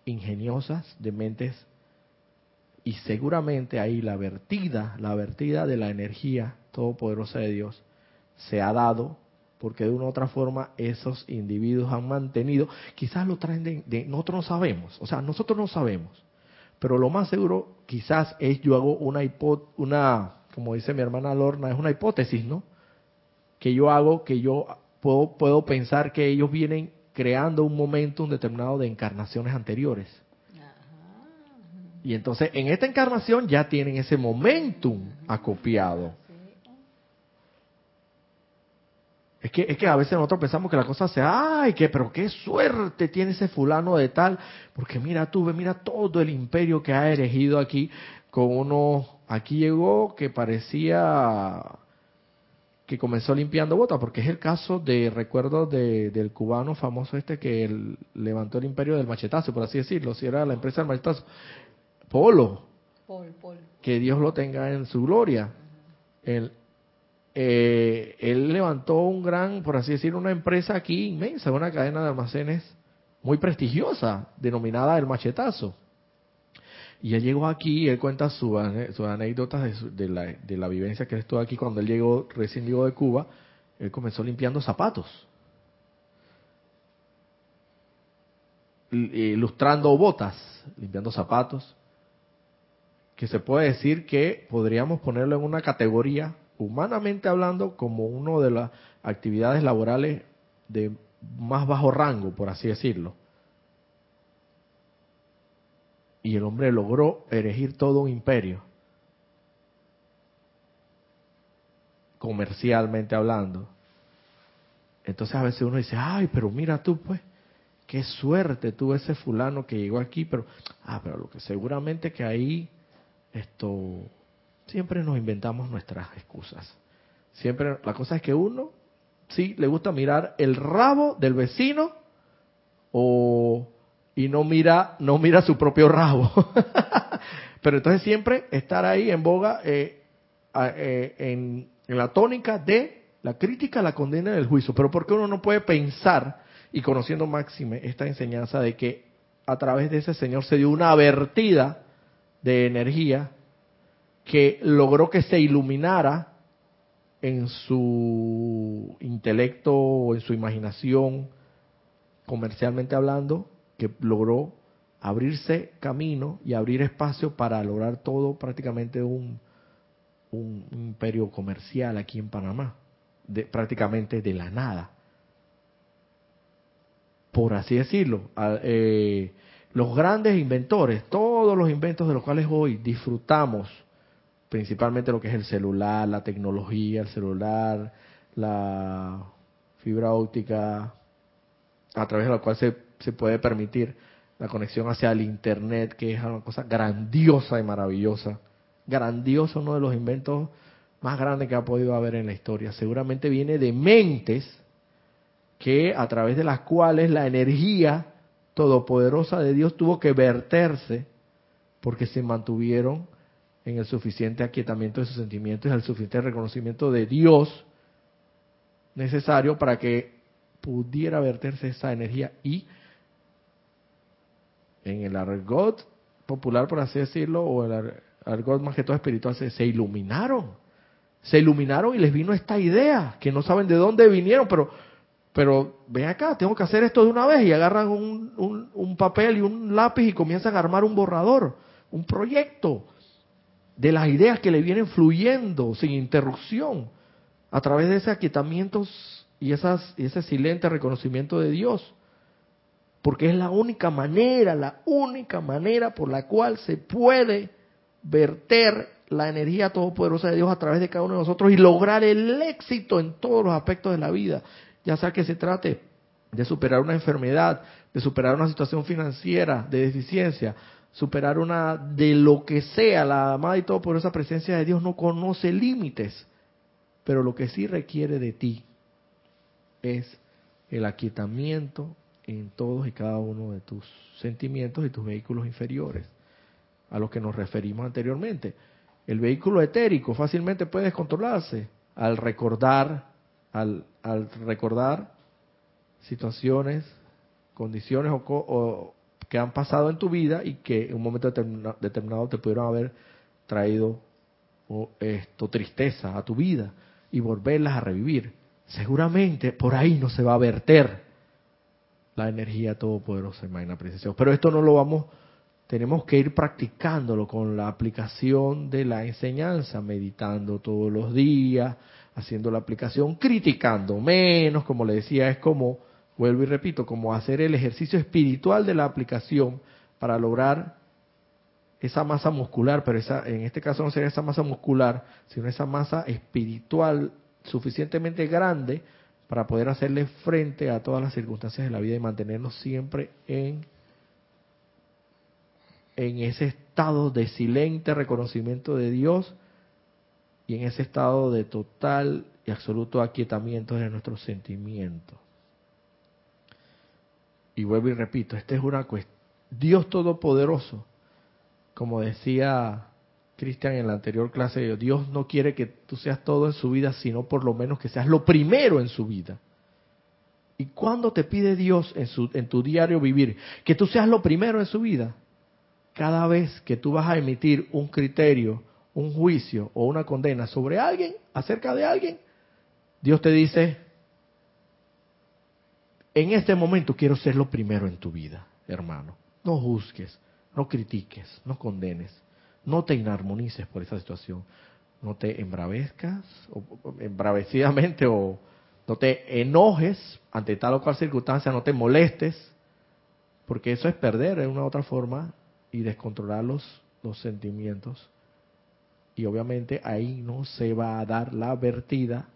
ingeniosas, de mentes y seguramente ahí la vertida, la vertida de la energía todopoderosa de Dios se ha dado porque de una u otra forma esos individuos han mantenido, quizás lo traen de, nosotros no sabemos, o sea, nosotros no sabemos, pero lo más seguro quizás es yo hago una una, como dice mi hermana Lorna, es una hipótesis, ¿no? Que yo hago, que yo puedo, puedo pensar que ellos vienen creando un momento un determinado de encarnaciones anteriores. Y entonces en esta encarnación ya tienen ese momentum acopiado. Es que, es que a veces nosotros pensamos que la cosa sea, ay, que, pero qué suerte tiene ese fulano de tal, porque mira tú, mira todo el imperio que ha erigido aquí. Con uno, aquí llegó que parecía que comenzó limpiando botas, porque es el caso de, recuerdo, de, del cubano famoso este que levantó el imperio del machetazo, por así decirlo, si era la empresa del machetazo, Polo, que Dios lo tenga en su gloria. El, eh, él levantó un gran, por así decir, una empresa aquí inmensa, una cadena de almacenes muy prestigiosa, denominada El Machetazo. Y él llegó aquí, él cuenta sus anécdotas de, la, de la vivencia que él estuvo aquí cuando él llegó, recién llegó de Cuba, él comenzó limpiando zapatos. Ilustrando botas, limpiando zapatos, que se puede decir que podríamos ponerlo en una categoría humanamente hablando, como una de las actividades laborales de más bajo rango, por así decirlo. Y el hombre logró erigir todo un imperio, comercialmente hablando. Entonces a veces uno dice, ay, pero mira tú pues, qué suerte tuvo ese fulano que llegó aquí, pero, ah, pero lo que seguramente que ahí, esto, Siempre nos inventamos nuestras excusas. Siempre, la cosa es que uno sí le gusta mirar el rabo del vecino o y no mira no mira su propio rabo. Pero entonces siempre estar ahí en boga eh, eh, en, en, la tónica de la crítica, la condena y el juicio. Pero porque uno no puede pensar y conociendo Máxime esta enseñanza de que a través de ese Señor se dio una vertida de energía que logró que se iluminara en su intelecto o en su imaginación, comercialmente hablando, que logró abrirse camino y abrir espacio para lograr todo prácticamente un, imperio comercial aquí en Panamá, prácticamente de la nada. Por así decirlo, eh, los grandes inventores, todos los inventos de los cuales hoy disfrutamos, principalmente lo que es el celular, la tecnología, el celular, la fibra óptica, a través de la cual se, se puede permitir la conexión hacia el Internet, que es una cosa grandiosa y maravillosa. Grandioso, uno de los inventos más grandes que ha podido haber en la historia. Seguramente viene de mentes que a través de las cuales la energía todopoderosa de Dios tuvo que verterse porque se mantuvieron en el suficiente aquietamiento de sus sentimientos el suficiente reconocimiento de Dios necesario para que pudiera verterse esa energía y en el argot popular, por así decirlo, o el argot más que todo espiritual, se, se iluminaron. Se iluminaron y les vino esta idea, que no saben de dónde vinieron, pero pero ven acá, tengo que hacer esto de una vez y agarran un, un, un, papel y un lápiz y comienzan a armar un borrador, un proyecto de las ideas que le vienen fluyendo sin interrupción a través de ese aquietamiento y, esas, ese silente reconocimiento de Dios. Porque es la única manera, la única manera por la cual se puede verter la energía todopoderosa de Dios a través de cada uno de nosotros y lograr el éxito en todos los aspectos de la vida, ya sea que se trate de superar una enfermedad, de superar una situación financiera, de deficiencia, superar una de lo que sea, la amada y todo por esa presencia de Dios no conoce límites, pero lo que sí requiere de ti es el aquietamiento en todos y cada uno de tus sentimientos y tus vehículos inferiores, a los que nos referimos anteriormente. El vehículo etérico fácilmente puede descontrolarse al recordar, al, al recordar situaciones, condiciones o, que han pasado en tu vida y que en un momento determinado, te pudieron haber traído esto tristeza a tu vida y volverlas a revivir. Seguramente por ahí no se va a verter la energía todopoderosa, Magna Presencia. Pero esto no lo vamos, tenemos que ir practicándolo con la aplicación de la enseñanza, meditando todos los días, haciendo la aplicación, criticando menos, como le decía, es como, vuelvo y repito, como hacer el ejercicio espiritual de la aplicación para lograr esa masa muscular, pero esa, en este caso no sería esa masa muscular, sino esa masa espiritual suficientemente grande para poder hacerle frente a todas las circunstancias de la vida y mantenernos siempre en, en ese estado de silente reconocimiento de Dios y en ese estado de total y absoluto aquietamiento de nuestros sentimientos. Y vuelvo y repito, esta es una cuestión. Dios Todopoderoso, como decía Cristian en la anterior clase, Dios no quiere que tú seas todo en su vida, sino por lo menos que seas lo primero en su vida. ¿Y cuando te pide Dios en, su, en tu diario vivir que tú seas lo primero en su vida? Cada vez que tú vas a emitir un criterio, un juicio o una condena sobre alguien, acerca de alguien, Dios te dice, en este momento quiero ser lo primero en tu vida, hermano. No juzgues, no critiques, no condenes no te inarmonices por esa situación. No te embravezcas, o, embravecidamente, o no te enojes ante tal o cual circunstancia, no te molestes, porque eso es perder de una u otra forma y descontrolar los sentimientos. Y obviamente ahí no se va a dar la vertida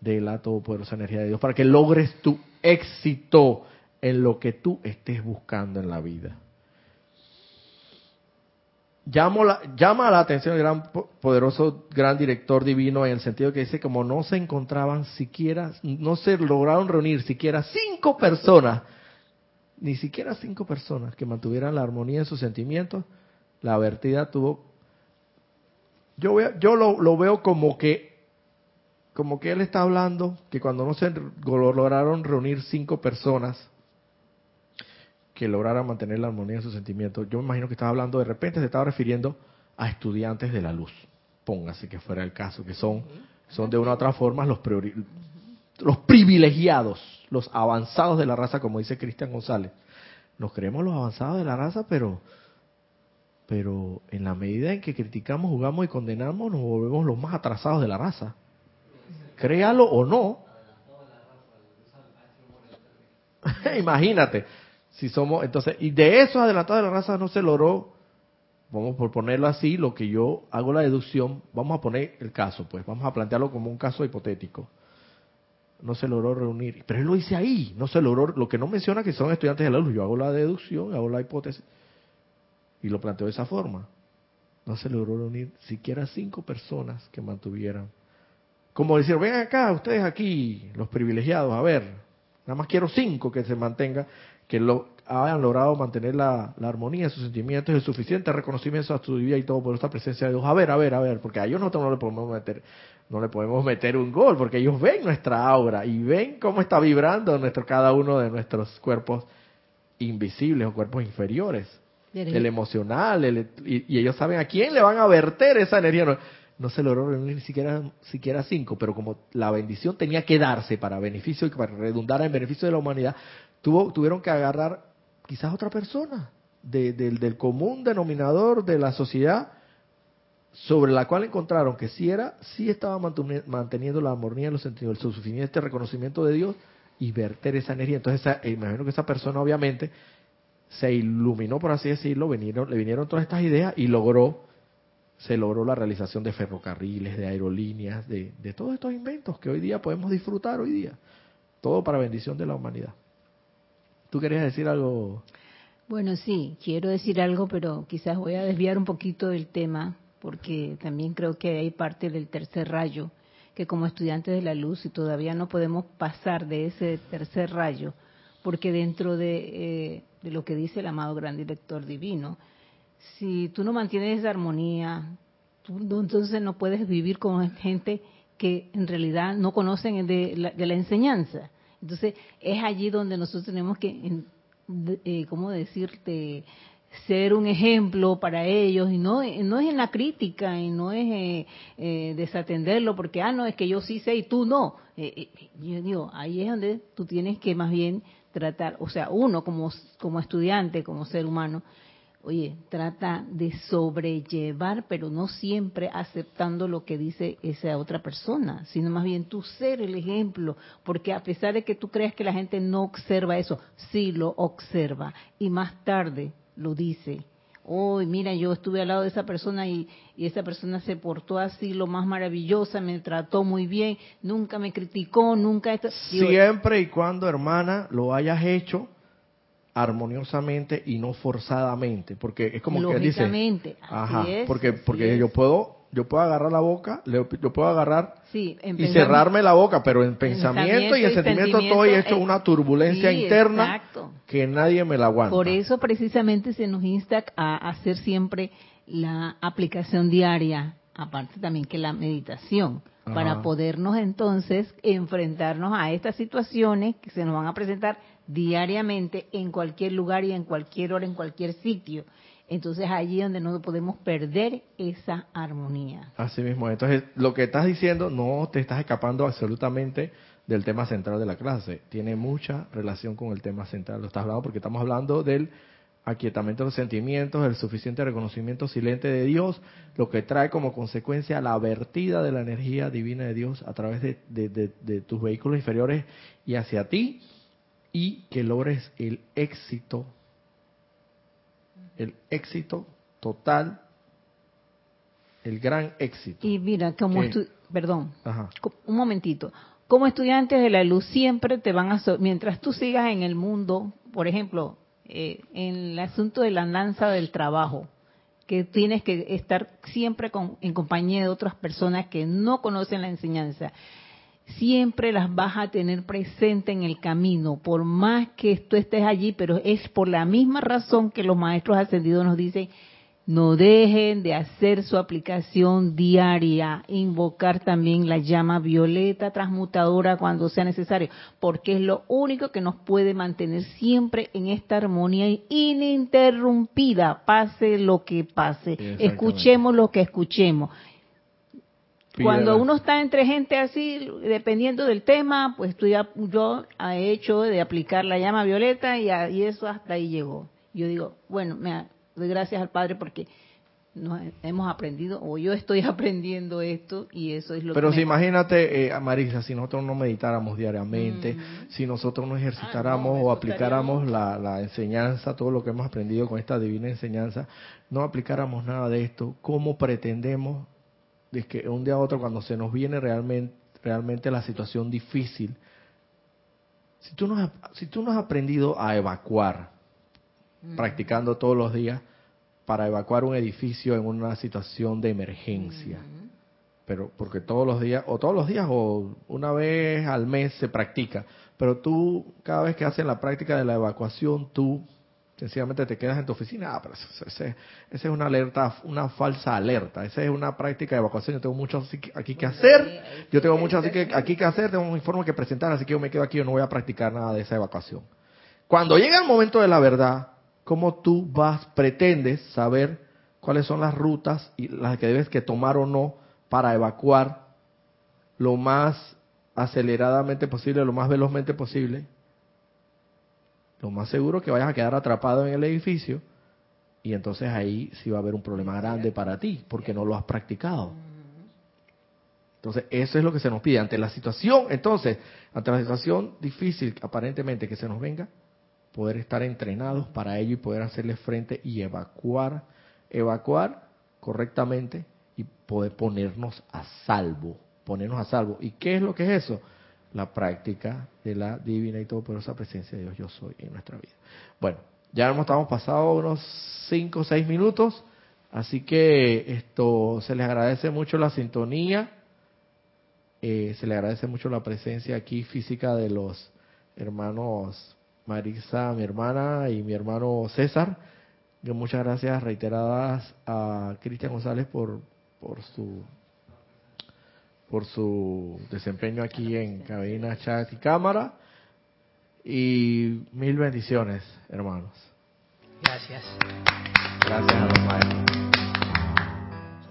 de la todopoderosa energía de Dios para que logres tu éxito en lo que tú estés buscando en la vida. La, llama la atención el gran poderoso gran director divino en el sentido que dice como no se encontraban siquiera, no se lograron reunir siquiera cinco personas, ni siquiera cinco personas que mantuvieran la armonía en sus sentimientos, la vertida tuvo, yo, yo lo, lo veo como que, como que él está hablando que cuando no se lograron reunir cinco personas, que lograra mantener la armonía en sus sentimientos. Yo me imagino que estaba hablando, de repente se estaba refiriendo a estudiantes de la luz. Póngase que fuera el caso, que son, son de una u otra forma los, los privilegiados, los avanzados de la raza, como dice Cristian González. Nos creemos los avanzados de la raza, pero, pero en la medida en que criticamos, jugamos y condenamos, nos volvemos los más atrasados de la raza. Créalo o no. Imagínate si somos, entonces, y de eso adelantado de la raza no se logró, vamos por ponerlo así, lo que yo hago la deducción, vamos a poner el caso, pues, vamos a plantearlo como un caso hipotético. No se logró reunir, pero él lo dice ahí, no se logró, lo que no menciona que son estudiantes de la luz, yo hago la deducción, hago la hipótesis, y lo planteo de esa forma. No se logró reunir siquiera cinco personas que mantuvieran. Como decir, ven acá, ustedes aquí, los privilegiados, a ver, nada más quiero cinco que se mantengan que lo, hayan logrado mantener la, armonía de sus sentimientos, el suficiente reconocimiento a su vida y todo por esta presencia de Dios. A ver, a ver, a ver, porque a ellos no, no le podemos meter, no le podemos meter un gol, porque ellos ven nuestra aura y ven cómo está vibrando nuestro, cada uno de nuestros cuerpos invisibles o cuerpos inferiores. El emocional, y, ellos saben a quién le van a verter esa energía. No, se logró reunir ni siquiera, siquiera cinco, pero como la bendición tenía que darse para beneficio y para redundar en beneficio de la humanidad, tuvo, tuvieron que agarrar quizás otra persona del común denominador de la sociedad sobre la cual encontraron que sí era, sí estaba manteniendo la armonía en los sentidos, el suficiente reconocimiento de Dios y verter esa energía. Entonces, esa, imagino que esa persona obviamente se iluminó, por así decirlo, vinieron, le vinieron todas estas ideas y logró, se logró la realización de ferrocarriles, de aerolíneas, de, de todos estos inventos que hoy día podemos disfrutar hoy día todo para bendición de la humanidad. ¿Tú querías decir algo? Bueno, sí, quiero decir algo, pero quizás voy a desviar un poquito del tema, porque también creo que hay parte del tercer rayo, que como estudiantes de la luz, y todavía no podemos pasar de ese tercer rayo, porque dentro de, eh, de lo que dice el amado gran director divino, si tú no mantienes esa armonía, tú entonces no puedes vivir con gente que en realidad no conocen de la, de la enseñanza. Entonces es allí donde nosotros tenemos que, eh, ¿cómo decirte? ser un ejemplo para ellos y no no es en la crítica y no es eh, eh, desatenderlo porque ah no es que yo sí sé y tú no eh, yo digo ahí es donde tú tienes que más bien tratar o sea uno como como estudiante como ser humano oye, trata de sobrellevar, pero no siempre aceptando lo que dice esa otra persona, sino más bien tú ser el ejemplo, porque a pesar de que tú creas que la gente no observa eso, sí lo observa y más tarde lo dice. Hoy, mira, yo estuve al lado de esa persona y, y, esa persona se portó así, lo más maravillosa, me trató muy bien, nunca me criticó, nunca... Siempre y cuando, hermana, lo hayas hecho armoniosamente y no forzadamente, porque es como que dice, ajá, porque porque yo puedo yo puedo agarrar la boca, yo puedo agarrar y cerrarme la boca, pero en pensamiento, y en sentimiento, estoy hecho una turbulencia interna que nadie me la aguanta. Por eso precisamente se nos insta a hacer siempre la aplicación diaria, aparte también que la meditación, para podernos entonces enfrentarnos a estas situaciones que se nos van a presentar diariamente en cualquier lugar y en cualquier hora, en cualquier sitio. Entonces allí donde no podemos perder esa armonía. Así mismo. Entonces lo que estás diciendo no te estás escapando absolutamente del tema central de la clase. Tiene mucha relación con el tema central. Lo estás hablando porque estamos hablando del aquietamiento de los sentimientos, el suficiente reconocimiento silente de Dios, lo que trae como consecuencia la vertida de la energía divina de Dios a través de, de tus vehículos inferiores y hacia ti y que logres el éxito, el éxito total, el gran éxito. Y mira, como perdón, un momentito, como estudiantes de la luz siempre te van a, mientras tú sigas en el mundo, por ejemplo, eh, en el asunto de la danza del trabajo, que tienes que estar siempre en compañía de otras personas que no conocen la enseñanza siempre las vas a tener presente en el camino, por más que tú estés allí, pero es por la misma razón que los maestros ascendidos nos dicen, no dejen de hacer su aplicación diaria, invocar también la llama violeta transmutadora cuando sea necesario, porque es lo único que nos puede mantener siempre en esta armonía ininterrumpida, pase lo que pase, escuchemos lo que escuchemos. Cuando uno está entre gente así, dependiendo del tema, pues tú ya, yo he hecho de aplicar la llama violeta y, y eso hasta ahí llegó. Yo digo, bueno, me doy gracias al Padre porque nos hemos aprendido, o yo estoy aprendiendo esto y eso es lo Pero que... si imagínate, eh, Marisa, si nosotros no meditáramos diariamente, mm. si nosotros no ejercitáramos ah, o aplicáramos la, la, enseñanza, todo lo que hemos aprendido con esta divina enseñanza, no aplicáramos nada de esto, ¿cómo pretendemos de que un día a otro cuando se nos viene realmente, realmente la situación difícil, si tú no has, si tú no has aprendido a evacuar, mm. practicando todos los días, para evacuar un edificio en una situación de emergencia, mm. pero porque todos los días, o todos los días, o una vez al mes se practica, pero tú cada vez que haces la práctica de la evacuación, tú sencillamente te quedas en tu oficina, ah, pero ese, es una alerta, una falsa alerta, esa es una práctica de evacuación, yo tengo mucho aquí que hacer, yo tengo mucho aquí que, aquí que hacer, tengo un informe que presentar, así que yo me quedo aquí, yo no voy a practicar nada de esa evacuación. Cuando llega el momento de la verdad, ¿cómo tú vas, pretendes saber cuáles son las rutas y las que debes que tomar o no para evacuar lo más aceleradamente posible, lo más velozmente posible? lo más seguro es que vayas a quedar atrapado en el edificio y entonces ahí sí va a haber un problema grande para ti porque no lo has practicado. Entonces, eso es lo que se nos pide ante la situación, entonces, ante la situación difícil aparentemente que se nos venga, poder estar entrenados para ello y poder hacerle frente y evacuar, evacuar correctamente y poder ponernos a salvo, ponernos a salvo. ¿Y qué es lo que es eso? la práctica de la divina y todopoderosa presencia de Dios yo soy en nuestra vida. Bueno, ya hemos estamos pasado unos 5 o 6 minutos, así que esto se les agradece mucho la sintonía, eh, se les agradece mucho la presencia aquí física de los hermanos Marisa, mi hermana, y mi hermano César. muchas gracias reiteradas a Cristian González por, por su por su desempeño aquí en cabina, chat y cámara. Y mil bendiciones, hermanos. Gracias. Gracias a los maestros.